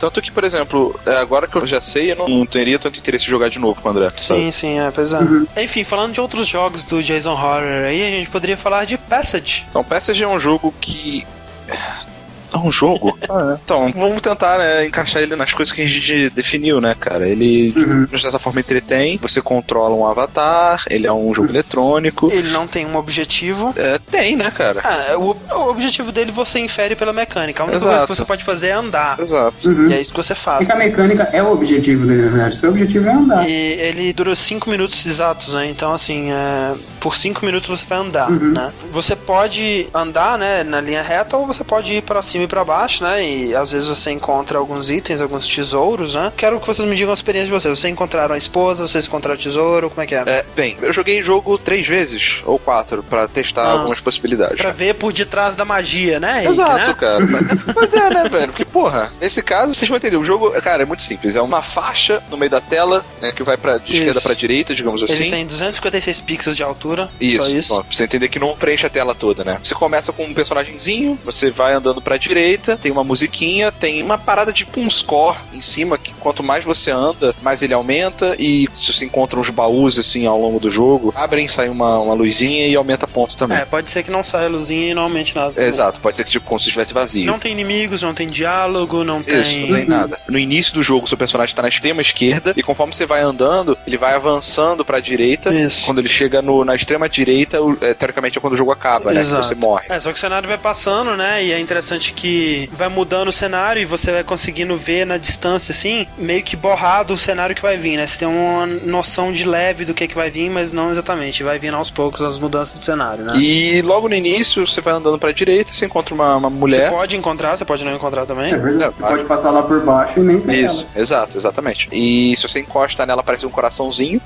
Tanto que, por exemplo, agora que eu já sei, eu não, não teria tanto interesse em jogar de novo com o André. Sim, sim, é, pois é. Uhum. Enfim, falando de outros jogos do Jason Horror aí, a gente poderia falar de Passage. Então, Passage é um jogo que. É um jogo? Então, vamos tentar né, encaixar ele nas coisas que a gente definiu, né, cara? Ele, Uhum. de certa forma, entretém. Você controla um avatar, ele é um jogo eletrônico. Ele não tem um objetivo. É, tem, né, cara? Ah, o, o objetivo dele você infere pela mecânica. A única Exato. coisa que você pode fazer é andar. Exato. Uhum. E é isso que você faz. É a mecânica é o objetivo dele, na verdade. Seu objetivo é andar. E ele dura 5 minutos exatos, né? Então, assim, é, por 5 minutos você vai andar, Uhum. né? Você pode andar, né, na linha reta ou você pode ir pra cima e pra baixo, né? E às vezes você encontra alguns itens, alguns tesouros, né? Quero que vocês me digam a experiência de vocês. Vocês encontraram a esposa, vocês encontraram o tesouro, como é que é? É, bem, eu joguei jogo três vezes, ou quatro, pra testar Ah. algumas possibilidades. Pra ver por detrás da magia, né? Exato, né? cara. Mas- é, né, velho? Porque, porra, nesse caso, vocês vão entender. O jogo, cara, é muito simples. É uma faixa no meio da tela, né, que vai pra, de Isso. esquerda pra direita, digamos Ele assim. tem 256 pixels de altura. Isso, Só isso. Ó, pra você entender que não preenche a tela toda, né? Você começa com um personagemzinho, você vai andando pra direita, tem uma musiquinha, tem uma parada tipo um score em cima, que quanto mais você anda, mais ele aumenta, e se você encontra uns baús assim ao longo do jogo, abrem, sai uma, uma luzinha e aumenta ponto também. É, pode ser que não saia luzinha e não aumente nada. Exato, pode ser que tipo, como se estivesse vazio. Não tem inimigos, não tem diálogo, não tem. Isso, não tem nada. No início do jogo, seu personagem tá na extrema esquerda, e conforme você vai andando, ele vai avançando pra direita. Isso. Quando ele chega no- na extrema direita, o- é, teoricamente é quando o jogo acaba, né? Que Exato. você morre. É, só que o cenário vai passando, né? E é interessante que vai mudando o cenário e você vai conseguindo ver na distância, assim, meio que borrado o cenário que vai vir, né? Você tem uma noção de leve do que, que vai vir, mas não exatamente. Vai vindo aos poucos as mudanças do cenário, né? E logo no início, você vai andando pra direita, você encontra uma, uma Você mulher. pode encontrar, você pode não encontrar também. É verdade. Não, Você pode passar lá por baixo e nem ter Isso, exato, exatamente. E se você encosta nela, aparece um coraçãozinho,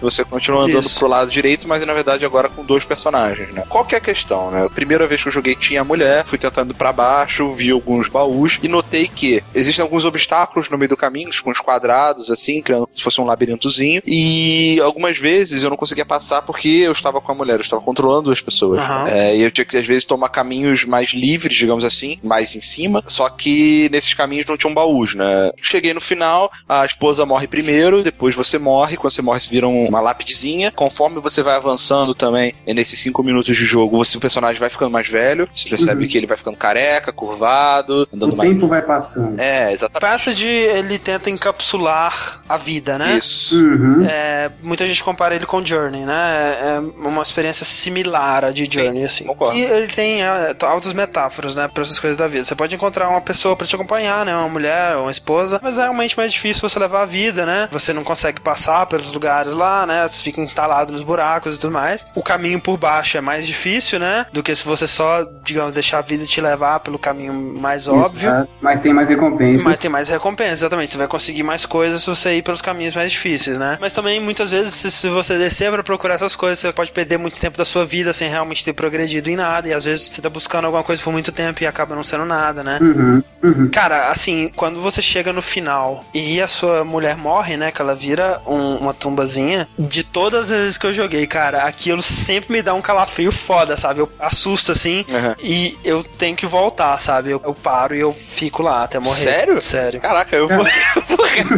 você continua andando Isso. pro lado direito, mas na verdade agora com dois personagens, né? Qual que é a questão, né? A primeira vez que eu joguei tinha a mulher, fui tentando pra baixo, vi alguns baús e notei que existem alguns obstáculos no meio do caminho, com os quadrados, assim, criando como se fosse um labirintozinho. E algumas vezes eu não conseguia passar porque eu estava com a mulher, eu estava controlando duas pessoas. Aham. É, e eu tinha que, às vezes, tomar caminhos mais livres, digamos assim, mais em cima. Só que nesses caminhos não tinham baús, né? Cheguei no final, a esposa morre primeiro, depois você morre. Quando você morre, você vira um- uma lápidezinha. Conforme você vai avançando também, é nesses cinco minutos de jogo, você, o personagem vai ficando mais velho. Você percebe Uhum. que ele vai ficando careca, curvado, andando O mais. tempo vai passando. É, exatamente. Passage, ele tenta encapsular a vida, né? Isso. Uhum. É, muita gente compara ele com Journey, né? É uma experiência similar a de Journey, assim. concordo. E ele tem é, altas metáforas, né, pra essas coisas da vida. Você pode encontrar uma pessoa pra te acompanhar, né? Uma mulher, uma esposa, mas é realmente mais difícil você levar a vida, né? Você não consegue passar pelos lugares lá, né? Você fica entalado nos buracos e tudo mais. O caminho por baixo é mais difícil, né? Do que se você só, digamos, deixar a vida te levar pelo caminho mais óbvio. Exato. Mas tem mais recompensa. Mas tem mais recompensa, exatamente. Você vai conseguir mais coisas se você ir pelos caminhos mais difíceis, né? Mas também, muitas vezes, se, se você descer pra procurar essas coisas, você pode perder muito tempo da sua vida sem realmente ter progredido em nada. E às vezes você tá buscando alguma coisa por muito tempo e acaba não sendo nada, né? Uhum. Uhum. Cara, assim, quando você chega no final e a sua mulher morre, né? Que ela vira um- uma tumbazinha. De todas as vezes que eu joguei, cara, aquilo sempre me dá um calafrio foda, sabe? Eu assusto assim Uhum. e eu tenho que voltar, sabe? Eu, eu paro e eu fico lá até morrer. Sério? Sério. Caraca, eu vou.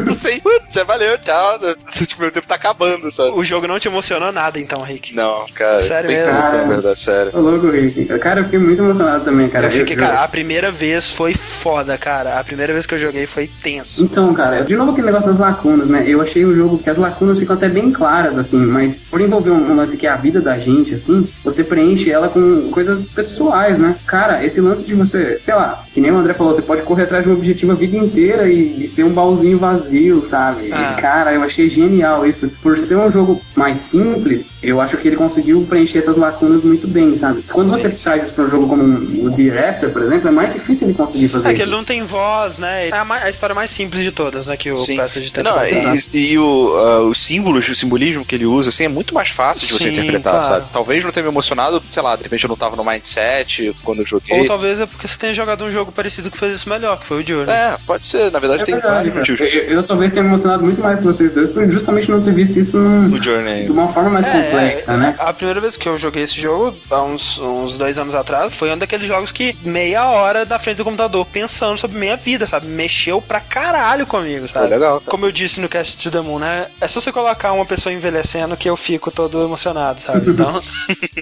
não sei. Putz, já valeu, tchau. Tipo, meu tempo tá acabando, sabe? O jogo não te emocionou nada, então, Rick. Não, cara. Sério bem mesmo? Cara. verdade, sério. Ô, louco, Rick. Cara, eu fiquei muito emocionado também, cara. eu fiquei, Eu- cara, a primeira vez foi foda, cara. A primeira vez que eu joguei foi tenso. Então, cara, de novo aquele negócio das lacunas, né? Eu achei o jogo que as lacunas ficam até bem claras, assim, mas por envolver um, um lance que é a vida da gente, assim, você preenche ela com coisas pessoais, né? Cara, esse lance de você, sei lá, que nem o André falou, você pode correr atrás de um objetivo a vida inteira e, e ser um baúzinho vazio, sabe? Ah. E, cara, eu achei genial isso. Por ser um jogo mais simples, eu acho que ele conseguiu preencher essas lacunas muito bem, sabe? Quando você traz isso pra um jogo como o Dear After, por exemplo, é mais difícil ele conseguir fazer É que isso. ele não tem voz, né? É a, ma- a história mais simples de todas, né? Que o Sim. Passage tenta Não, contar. e, e o, ah, os símbolos, o simbolismo que ele usa, assim, é muito mais fácil de você Sim, interpretar, claro. sabe? Talvez não tenha me emocionado, sei lá, de repente eu não tava no mindset quando eu joguei. Ou talvez é porque você tenha jogado um jogo parecido que fez isso melhor, que foi o Journey. É, pode ser. Na verdade, É tem verdade, vários. Eu, eu talvez tenha me emocionado muito mais com vocês dois por justamente não ter visto isso num- No Journey. de uma forma mais É, complexa, é, né? A primeira vez que eu joguei esse jogo, há uns, uns dois anos atrás, foi um daqueles jogos que meia hora na frente do computador pensando sobre minha vida, sabe? Mexeu pra caralho comigo, Foi sabe? legal. cara. Como eu disse no Cast to the Moon, né? É só você colocar uma pessoa envelhecendo que eu fico todo emocionado, sabe? Então,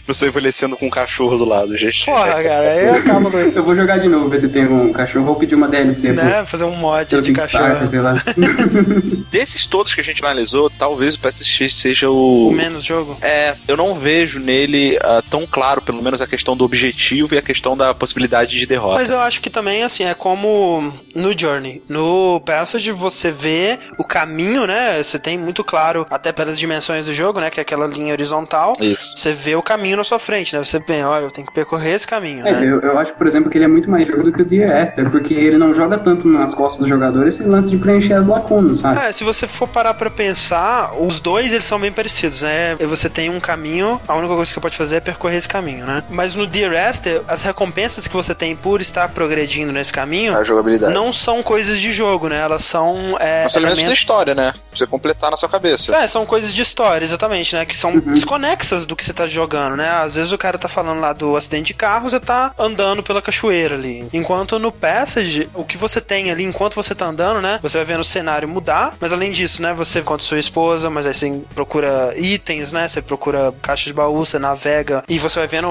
Você envelhecendo com um cachorro do lado, gente. porra, cara, aí acaba com Eu vou jogar de novo, ver se tem um cachorro. Vou pedir uma DLC pro né? Fazer um mod de cachorro. sei lá. Desses todos que a gente analisou, talvez o PSX seja o. O menos jogo. É, eu não vejo nele ah, tão claro, pelo menos, a questão do objetivo e a questão da possibilidade de derrota. Mas eu acho que também, assim, é como no Journey. No Passage você vê o caminho, né? Você tem muito claro, até pelas dimensões do jogo, né? Que é aquela linha horizontal. Isso. Você vê o caminho na sua frente, né? Você bem, olha, eu tenho que percorrer esse caminho, É, né? eu, eu acho, por exemplo, que ele é muito mais jogo do que o Dear Esther, porque ele não joga tanto nas costas do jogador esse lance de preencher as lacunas, sabe? É, se você for parar pra pensar, os dois eles são bem parecidos, né? Você tem um caminho, a única coisa que você pode fazer é percorrer esse caminho, né? Mas no Dear Esther, as recompensas que você tem por estar progredindo nesse caminho A jogabilidade. não são coisas de jogo, né? Elas são é, São elementos da elementos história, né? Pra você completar na sua cabeça. É, são coisas de história, exatamente, né? Que são desconexas do que você tá jogando, né? Às vezes o cara tá falando lá do acidente de carro, você tá andando pela cachoeira ali. Enquanto no Passage, o que você tem ali, enquanto você tá andando, né? Você vai vendo o cenário mudar, mas além disso, né? Você encontra sua esposa, mas aí você procura itens, né? Você procura caixas de baú, você navega e você vai vendo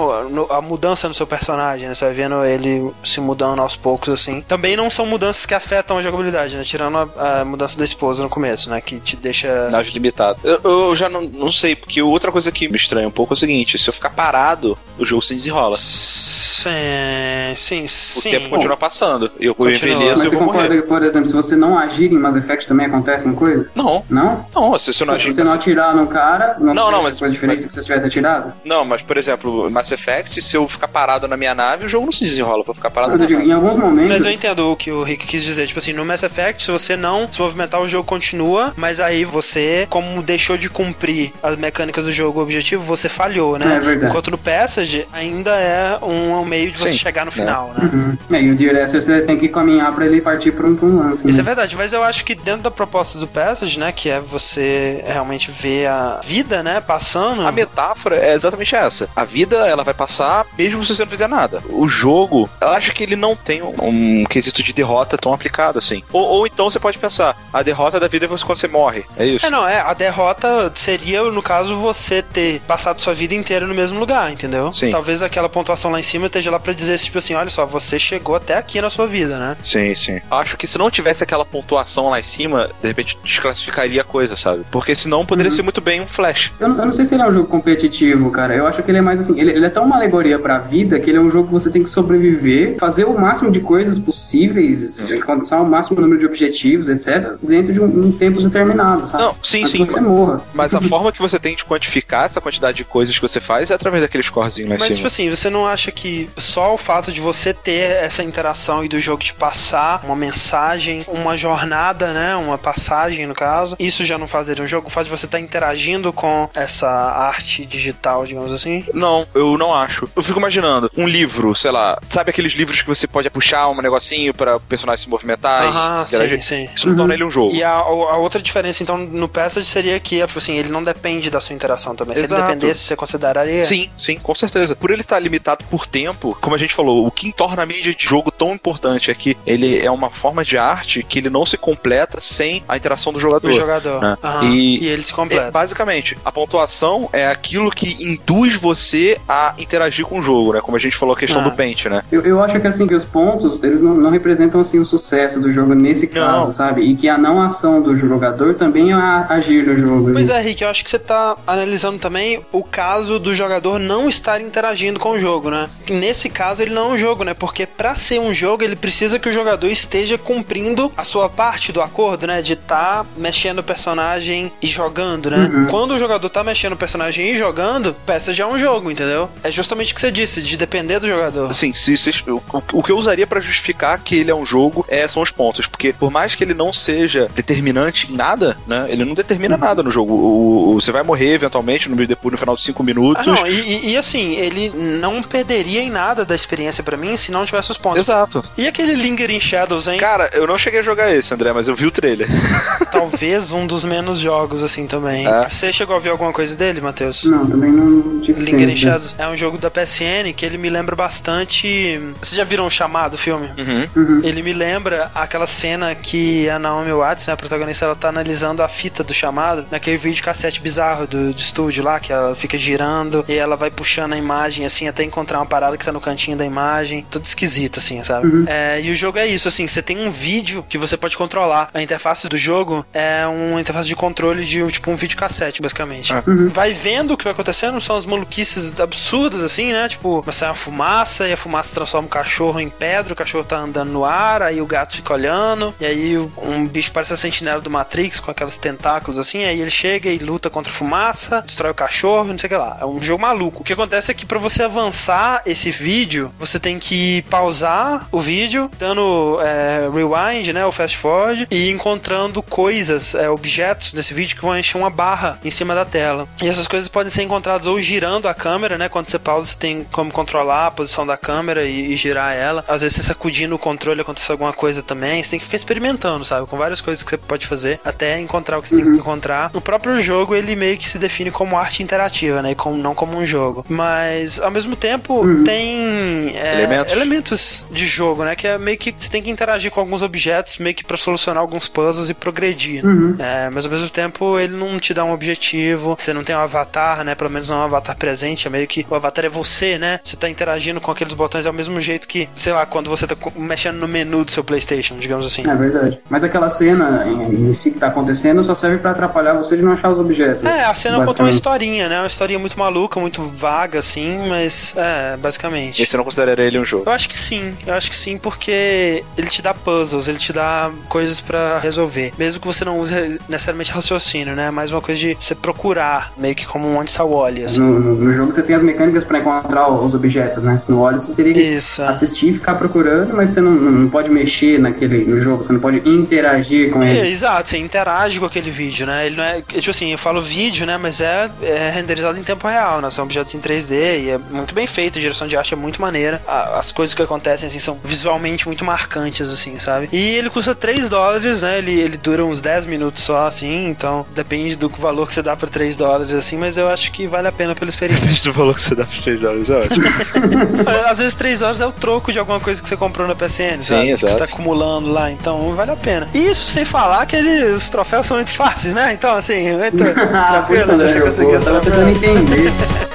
a mudança no seu personagem, né? Você vai vendo ele se mudando aos poucos, assim. Também não são mudanças que afetam a jogabilidade, né? Tirando a, a mudança da esposa no começo, né? Que te deixa limitado. Eu, eu já não, não sei, porque outra coisa que me estranha um pouco é o seguinte: se eu ficar parado, o jogo se desenrola. Sim, sim, O sim. tempo continua passando. Eu, eu Continua. envelheço Mas e eu você vou concorda morrer. que, por exemplo, se você não agir em Mass Effect também acontece uma coisa? Não, Não? não, se você não Se agir. você não atirar no cara, não, Não, não, mas- coisa diferente do que se você tivesse atirado? Não, mas por exemplo, Mass Effect, se eu ficar parado na minha nave, o jogo não se desenrola. Eu vou ficar parado Mas na eu digo, nave. em alguns momentos. Mas eu entendo o que o Rick quis dizer. Tipo assim, no Mass Effect, se você não se movimentar, o jogo continua, mas aí você, como deixou de cumprir as mecânicas do jogo o objetivo, você falhou, né? É verdade. Enquanto no Passage, ainda é um, meio de você Sim, chegar no né? Final, né? Uhum. É, e o Esther você tem que caminhar pra ele partir pra um, pra um lance. Isso é né? verdade, mas eu acho que dentro da proposta do Passage, né, que é você realmente ver a vida, né, passando. A metáfora é exatamente essa. A vida, ela vai passar mesmo se você não fizer nada. O jogo, eu acho que ele não tem um, um quesito de derrota tão aplicado assim. Ou, ou então você pode pensar, a derrota da vida é você quando você morre. É isso. É, não, é, a derrota seria, no caso, você ter passado sua vida inteira no mesmo lugar, entendeu? Sim. Talvez aquela pontuação lá em cima esteja lá pra dizer, tipo assim, olha só, você chegou até aqui na sua vida, né? Sim, sim. Acho que se não tivesse aquela pontuação lá em cima, de repente desclassificaria a coisa, sabe? Porque senão poderia Uhum. ser muito bem um flash. Eu, não- eu não sei se ele é um jogo competitivo, cara. Eu acho que ele é mais assim. Ele, ele é tão uma alegoria pra vida que ele é um jogo que você tem que sobreviver, fazer o máximo de coisas possíveis, alcançar o máximo número de objetivos, etc., dentro de um, um tempo determinado, sabe? Não, sim, Antes sim. que você morra. Mas a forma que você tem de quantificar essa quantidade de coisas que você faz é através daquele scorezinho lá em Mas, cima. tipo assim, você não acha que só o fato de você ter essa interação e do jogo te passar uma mensagem, uma jornada, né? Uma passagem, no caso, isso já não fazer um jogo? De você estar interagindo com essa arte digital, digamos assim? Não, eu não acho. Eu fico imaginando um livro, sei lá, sabe aqueles livros que você pode puxar um negocinho para o personagem se movimentar Aham, sim, sim. Isso não torna ele um jogo. E a, a outra diferença, então, no Passage seria que, tipo assim, ele não depende da sua interação também. Se ele dependesse, você consideraria? Sim, sim, com certeza. Por ele estar limitado por tempo, como a gente falou, o que torna a mídia de jogo tão importante é que ele é uma forma de arte que ele não se completa sem a interação do jogador. O jogador. É. Aham. E- E, ele se É, completa. basicamente, a pontuação é aquilo que induz você a interagir com o jogo, né? Como a gente falou a questão Ah. do Paint, né? Eu, eu acho que assim, que os pontos, eles não, não representam assim o sucesso do jogo nesse caso, Não. sabe? E que a não ação do jogador também é a- agir no jogo. Pois é, Rick, eu acho que você tá analisando também o caso do jogador não estar interagindo com o jogo, né? Nesse caso, ele não é um jogo, né? Porque pra ser um jogo, ele precisa que o jogador esteja cumprindo a sua parte do acordo, né? De estar mexendo o personagem e jogando, né? Uhum. Quando o jogador tá mexendo o personagem e jogando, peça já é um jogo, entendeu? É justamente o que você disse, de depender do jogador. Assim, se, se- o, o que eu usaria pra justificar que ele é um jogo é, são os pontos. Porque por mais que ele não seja determinante em nada, né? Ele não determina nada no jogo. O, o- você vai morrer eventualmente no, depois, no final de cinco minutos. Ah, não, e, e- e assim, assim, ele não perderia em nada da experiência pra mim se não tivesse os pontos. Exato. E aquele Lingering Shadows, hein? Cara, eu não cheguei a jogar esse, André, mas eu vi o trailer. Talvez um dos menos jogos, assim, também. É. Você chegou a ver alguma coisa dele, Matheus? Não, também não tive Lingering tempo. Shadows é um jogo da PSN que ele me lembra bastante. Vocês já viram o chamado o filme? Uhum. Uhum. Ele me lembra aquela cena que a Naomi Watts, né, a protagonista, ela tá analisando a fita do chamado, naquele vídeo cassete bizarro do, do estúdio lá, que ela fica girando e ela vai puxando a imagem assim até encontrar uma parada que tá no cantinho da imagem. Tudo esquisito, assim, sabe? Uhum. É, e o jogo é isso, assim, você tem um vídeo que você pode controlar. A interface do jogo é uma interface de controle de tipo um vídeo cassete, basicamente. Ah. Uhum. Vai vendo o que vai acontecendo, são as maluquices absurdas, assim, né? Tipo, vai sair uma fumaça e a fumaça transforma o cachorro em pedra, o cachorro tá andando no ar, aí o gato fica olhando, e aí um bicho parece a sentinela do Matrix com aqueles tentáculos assim, aí ele chega e luta contra a fumaça, destrói o cachorro, não sei o que lá. É um jogo maluco. O que acontece é que pra você avançar esse vídeo, você tem que pausar o vídeo, dando é, rewind, né? O fast forward, e encontrando coisas, é, objetos nesse vídeo que vão encher uma barra em cima da tela. E essas coisas podem ser encontradas ou girando a câmera, né? Quando você pausa, você tem como controlar a posição da câmera e, e girar ela. Às vezes você sacudindo o controle acontece alguma coisa também. Você tem que ficar experimentando, sabe? Com várias coisas que você pode fazer até encontrar o que você tem que encontrar. O próprio jogo, ele meio que se define como arte interativa, né? E como, não como um jogo. Mas, ao mesmo tempo, tem é, Elementos. elementos de jogo, né? Que é meio que você tem que interagir com alguns objetos, meio que pra solucionar alguns puzzles e progredir. né? Uhum. É, mas ao mesmo tempo ele não te dá um objetivo, você não tem um avatar, né? Pelo menos não é um avatar presente, é meio que o avatar é você, né? Você tá interagindo com aqueles botões ao mesmo jeito que, sei lá, quando você tá mexendo no menu do seu PlayStation, digamos assim. É verdade. Mas aquela cena em, em si que tá acontecendo só serve pra atrapalhar você de não achar os objetos. É, a cena conta uma historinha, né? Uma historinha muito maluca, muito vaga, assim, mas é, basicamente. E você não consideraria ele um jogo? Eu acho que sim, eu acho que sim, porque ele te dá puzzles, ele te dá coisas pra resolver. Mesmo que você não use necessariamente raciocínio, né? É mais uma coisa de você procurar, meio que como um onde está o Wally, assim. No, no- jogo você tem as mecânicas pra encontrar os objetos, né? No Wally você teria que Isso. é. assistir e ficar procurando, mas você não, não pode mexer naquele no jogo, você não pode interagir com É, ele. exato, você interage com aquele vídeo, né? Ele não é. Tipo assim, eu falo vídeo, né? Mas é, é renderizado em tempo real, né? São objetos em 3D e é muito bem feito, a direção de arte é muito maneira. A- as coisas que acontecem, assim, são visualmente muito marcantes, assim, sabe? E ele custa 3 dólares, né? Ele, ele dura uns 10 minutos só, assim, então depende do valor que você dá por 3 dólares, assim, mas eu acho que vale a pena pela experiência. Depende do valor que você dá pros 3 horas, é ótimo. Às vezes 3 horas é o troco de alguma coisa que você comprou na PSN, sabe? Que exato. você tá acumulando lá, então vale a pena. E isso sem falar que ele, os troféus são muito fáceis, né? Então, assim, muito Ah, tranquilo você né, eu tava tentando entender.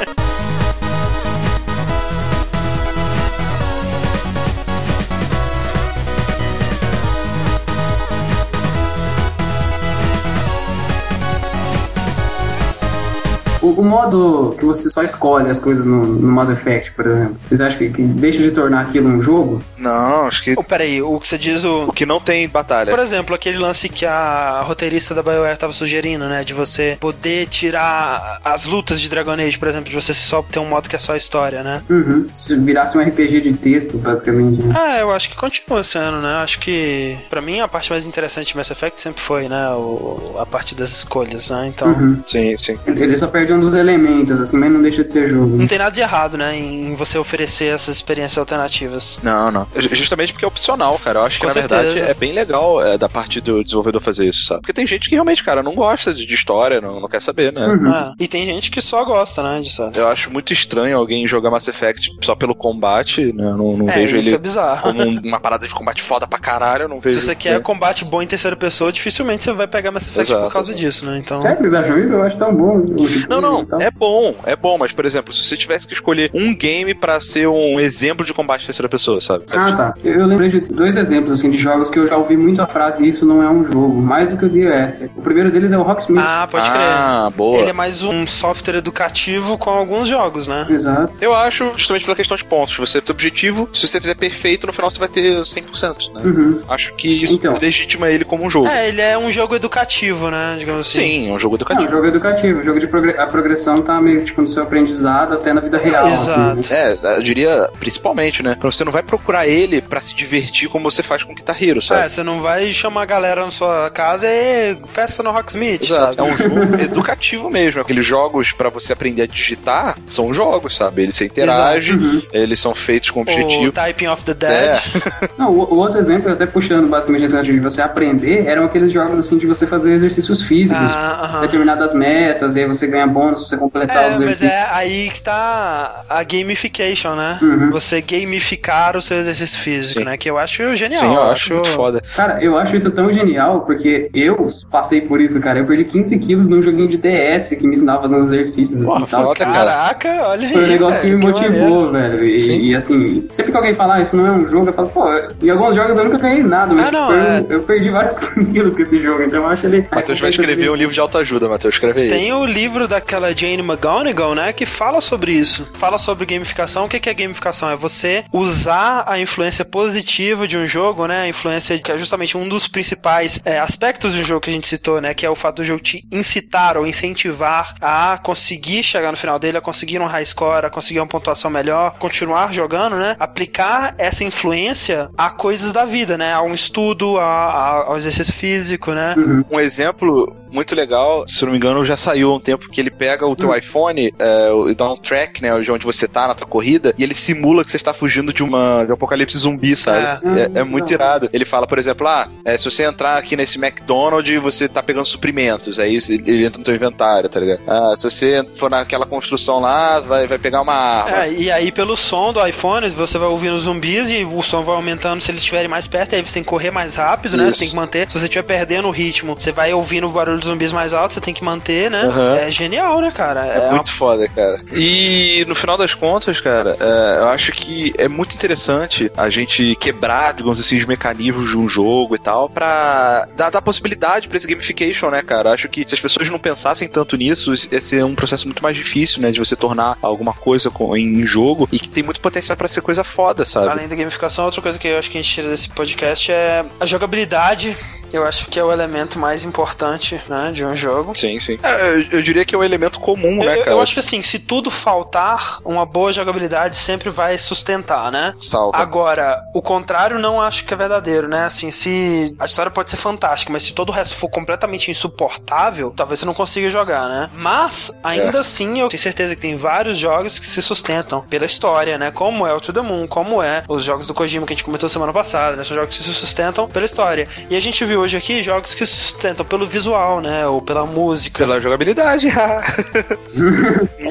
O, o modo que você só escolhe as coisas no, no Mass Effect, por exemplo, vocês acham que, que deixa de tornar aquilo um jogo? Não, acho que. Oh, peraí, o que você diz o. O que não tem batalha. Por exemplo, aquele lance que a roteirista da BioWare tava sugerindo, né? De você poder tirar as lutas de Dragon Age, por exemplo, de você só ter um modo que é só história, né? Uhum. Se virasse um RPG de texto, basicamente. Né? Ah, eu acho que continua sendo, né? Acho que, pra mim, a parte mais interessante de Mass Effect sempre foi, né? O, a parte das escolhas, né? Então, Uhum. Sim, sim. Ele ele só perde um dos elementos, assim, mas não deixa de ser jogo. não tem nada de errado, né? Em você oferecer essas experiências alternativas. Não, não. Ju- Justamente porque é opcional, cara. Eu acho que, Com na certeza. verdade, é bem legal é, da parte do desenvolvedor fazer isso, sabe? Porque tem gente que realmente, cara, não gosta de, de história, não, não quer saber, né? Uhum. Ah, e tem gente que só gosta, né? Disso. Eu acho muito estranho alguém jogar Mass Effect só pelo combate, né? Eu não, não É, vejo isso ele é bizarro. como um- uma parada de combate foda pra caralho, eu não vejo. Se você quer né? combate bom em terceira pessoa, dificilmente você vai pegar Mass Effect Exato, por causa exato. disso, né? Então. Sério que eles acham isso? Eu acho tão bom. Não, não, Então, é bom, é bom, mas por exemplo, se você tivesse que escolher um game pra ser um exemplo de combate terceira pessoa, sabe? Ah, tá. Eu lembrei de dois exemplos, assim, de jogos que eu já ouvi muito a frase isso não é um jogo, mais do que o The Esther. O primeiro deles é o Rocksmith. Ah, pode crer. Ah, boa. Ele é mais um software educativo com alguns jogos, né? Exato. Eu acho, justamente pela questão de pontos. Você tem objetivo, se você fizer perfeito, no final você vai ter 100%, né? Uhum. Acho que isso Então. legitima ele como um jogo. É, ele é um jogo educativo, né? Digamos assim. Sim, é um jogo educativo. jogo educativo, jogo de progre- progressão tá meio tipo no seu aprendizado até na vida real. Exato. assim, É, eu diria principalmente, né? Você não vai procurar ele pra se divertir como você faz com Guitar Hero, É, sabe? você não vai chamar a galera na sua casa e festa no Rocksmith, Exato. sabe? É um jogo educativo mesmo. Aqueles jogos pra você aprender a digitar são jogos, sabe? Eles você interage, Uhum. eles são feitos com O objetivo. Typing of the Dead. É, Não, o, o outro exemplo, até puxando basicamente esse negócio de você aprender, eram aqueles jogos assim de você fazer exercícios físicos, Ah, aham. determinadas metas, e aí você ganha bônus se você completar os É, mas exercícios. é aí que está a gamification, né? Uhum. Você gamificar o seu exercício físico, Sim. né? Que eu acho genial. sim, eu acho muito foda. Cara, eu acho isso tão genial, porque eu passei por isso, cara. Eu perdi 15 quilos num joguinho de DS que me ensinava a fazer uns exercícios Porra, assim, e tal. foda, cara. Caraca, olha aí. Foi um negócio que me motivou, maneiro. velho. E, e, assim, sempre que alguém fala, ah, isso não é um jogo, eu falo, pô, em alguns jogos eu nunca ganhei nada, mas Ah, não, um- é. eu perdi vários quilos com esse jogo, então eu acho ele. Matheus vai escrever um livro de autoajuda, Matheus. Escreve aí. Tem o livro daquela Jane McGonigal, né, que fala sobre isso. Fala sobre gamificação. O que é gamificação? É você usar a influência positiva de um jogo, né, a influência que é justamente um dos principais é, aspectos do jogo que a gente citou, né, que é o fato do jogo te incitar ou incentivar a conseguir chegar no final dele, a conseguir um high score, a conseguir uma pontuação melhor, continuar jogando, né, aplicar essa influência a coisas da vida, né, a um estudo, a, a- ao exercício físico, né. Um exemplo muito legal, se não me engano, já saiu há um tempo que ele pega o teu iPhone é, e dá um track, né, de onde você tá na tua corrida, e ele simula que você está fugindo de uma de um apocalipse zumbi, sabe? É, é muito irado. Ele fala, por exemplo, ah, é, se você entrar aqui nesse McDonald's, você tá pegando suprimentos, aí ele entra no teu inventário, tá ligado? Ah, se você for naquela construção lá, vai, vai pegar uma arma. É, e aí pelo som do iPhone, você vai ouvindo zumbis e o som vai aumentando se eles estiverem mais perto, aí você tem que correr mais rápido, né? Isso. Você tem que manter. Se você estiver perdendo o ritmo, você vai ouvindo o barulho dos zumbis mais alto, você tem que manter, né? Aham. É genial, né, cara? É muito foda, cara. E no final das contas, cara, é, eu acho que é muito interessante a gente quebrar, digamos assim, os mecanismos de um jogo e tal, pra dar, dar possibilidade pra esse gamification, né, cara? Acho que se as pessoas não pensassem tanto nisso, ia ser um processo muito mais difícil, né, de você tornar alguma coisa em jogo e que tem muito potencial pra ser coisa foda, sabe? Além da gamificação, outra coisa que eu acho que a gente tira desse podcast é a jogabilidade. Eu acho que é o elemento mais importante, né, de um jogo. Sim, sim. É, eu, eu diria que é um elemento comum, Eu, né, eu- cara? eu acho que assim, se tudo faltar, uma boa jogabilidade sempre vai sustentar, né? Salva. Agora, o contrário não acho que é verdadeiro, né? Assim, se a história pode ser fantástica, mas se todo o resto for completamente insuportável, talvez você não consiga jogar, né? Mas, ainda É. assim, eu tenho certeza que tem vários jogos que se sustentam pela história, né? Como é o To The Moon, como é os jogos do Kojima que a gente comentou semana passada, né? São jogos que se sustentam pela história. E a gente viu hoje aqui jogos que se sustentam pelo visual, né? Ou pela música. Pela jogabilidade.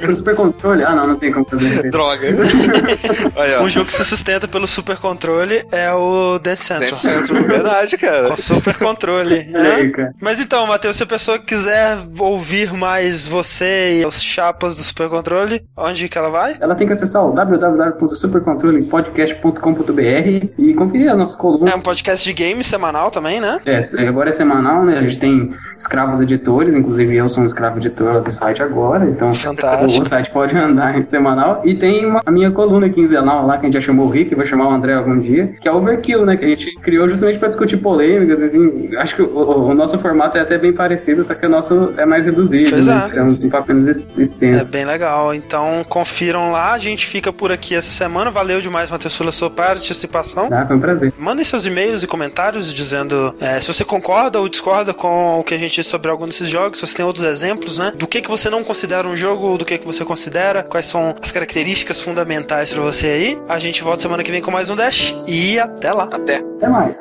Pro super controle, ah não, não tem como fazer. Droga. Aí, ó. Um jogo que se sustenta pelo super controle é o Dance Central. Dance Central, verdade, cara. Com super controle. Né? aí, cara. Mas então, Matheus, se a pessoa quiser ouvir mais você e os chapas do super controle, onde que ela vai? Ela tem que acessar o www.supercontrolepodcast.com.br e conferir as nossas colunas. É um podcast de games semanal também, né? É, agora é semanal, né? A gente tem escravos editores, inclusive eu sou um escravo editor lá do site agora, então Fantástico. o site pode andar em semanal. E tem uma, a minha coluna quinzenal lá, que a gente já chamou o Rick, vai chamar o André algum dia, que é Overkill, né? Que a gente criou justamente pra discutir polêmicas, assim. Acho que o, o- nosso formato é até bem parecido, só que o nosso é mais reduzido, Exato. né? É um, um papo menos ex- É extenso. bem legal. Então confiram lá. A gente fica por aqui essa semana. Valeu demais, Matheus, pela sua participação. Tá? Foi um prazer. Mandem seus e-mails e comentários dizendo é, se você concorda ou discorda com o que a gente disse sobre algum desses jogos, se você tem outros exemplos, né? Do que, que você não considera um jogo do que, que você considera, quais são as características fundamentais pra você aí. A gente volta semana que vem com mais um Dash e até lá. Até. Até mais.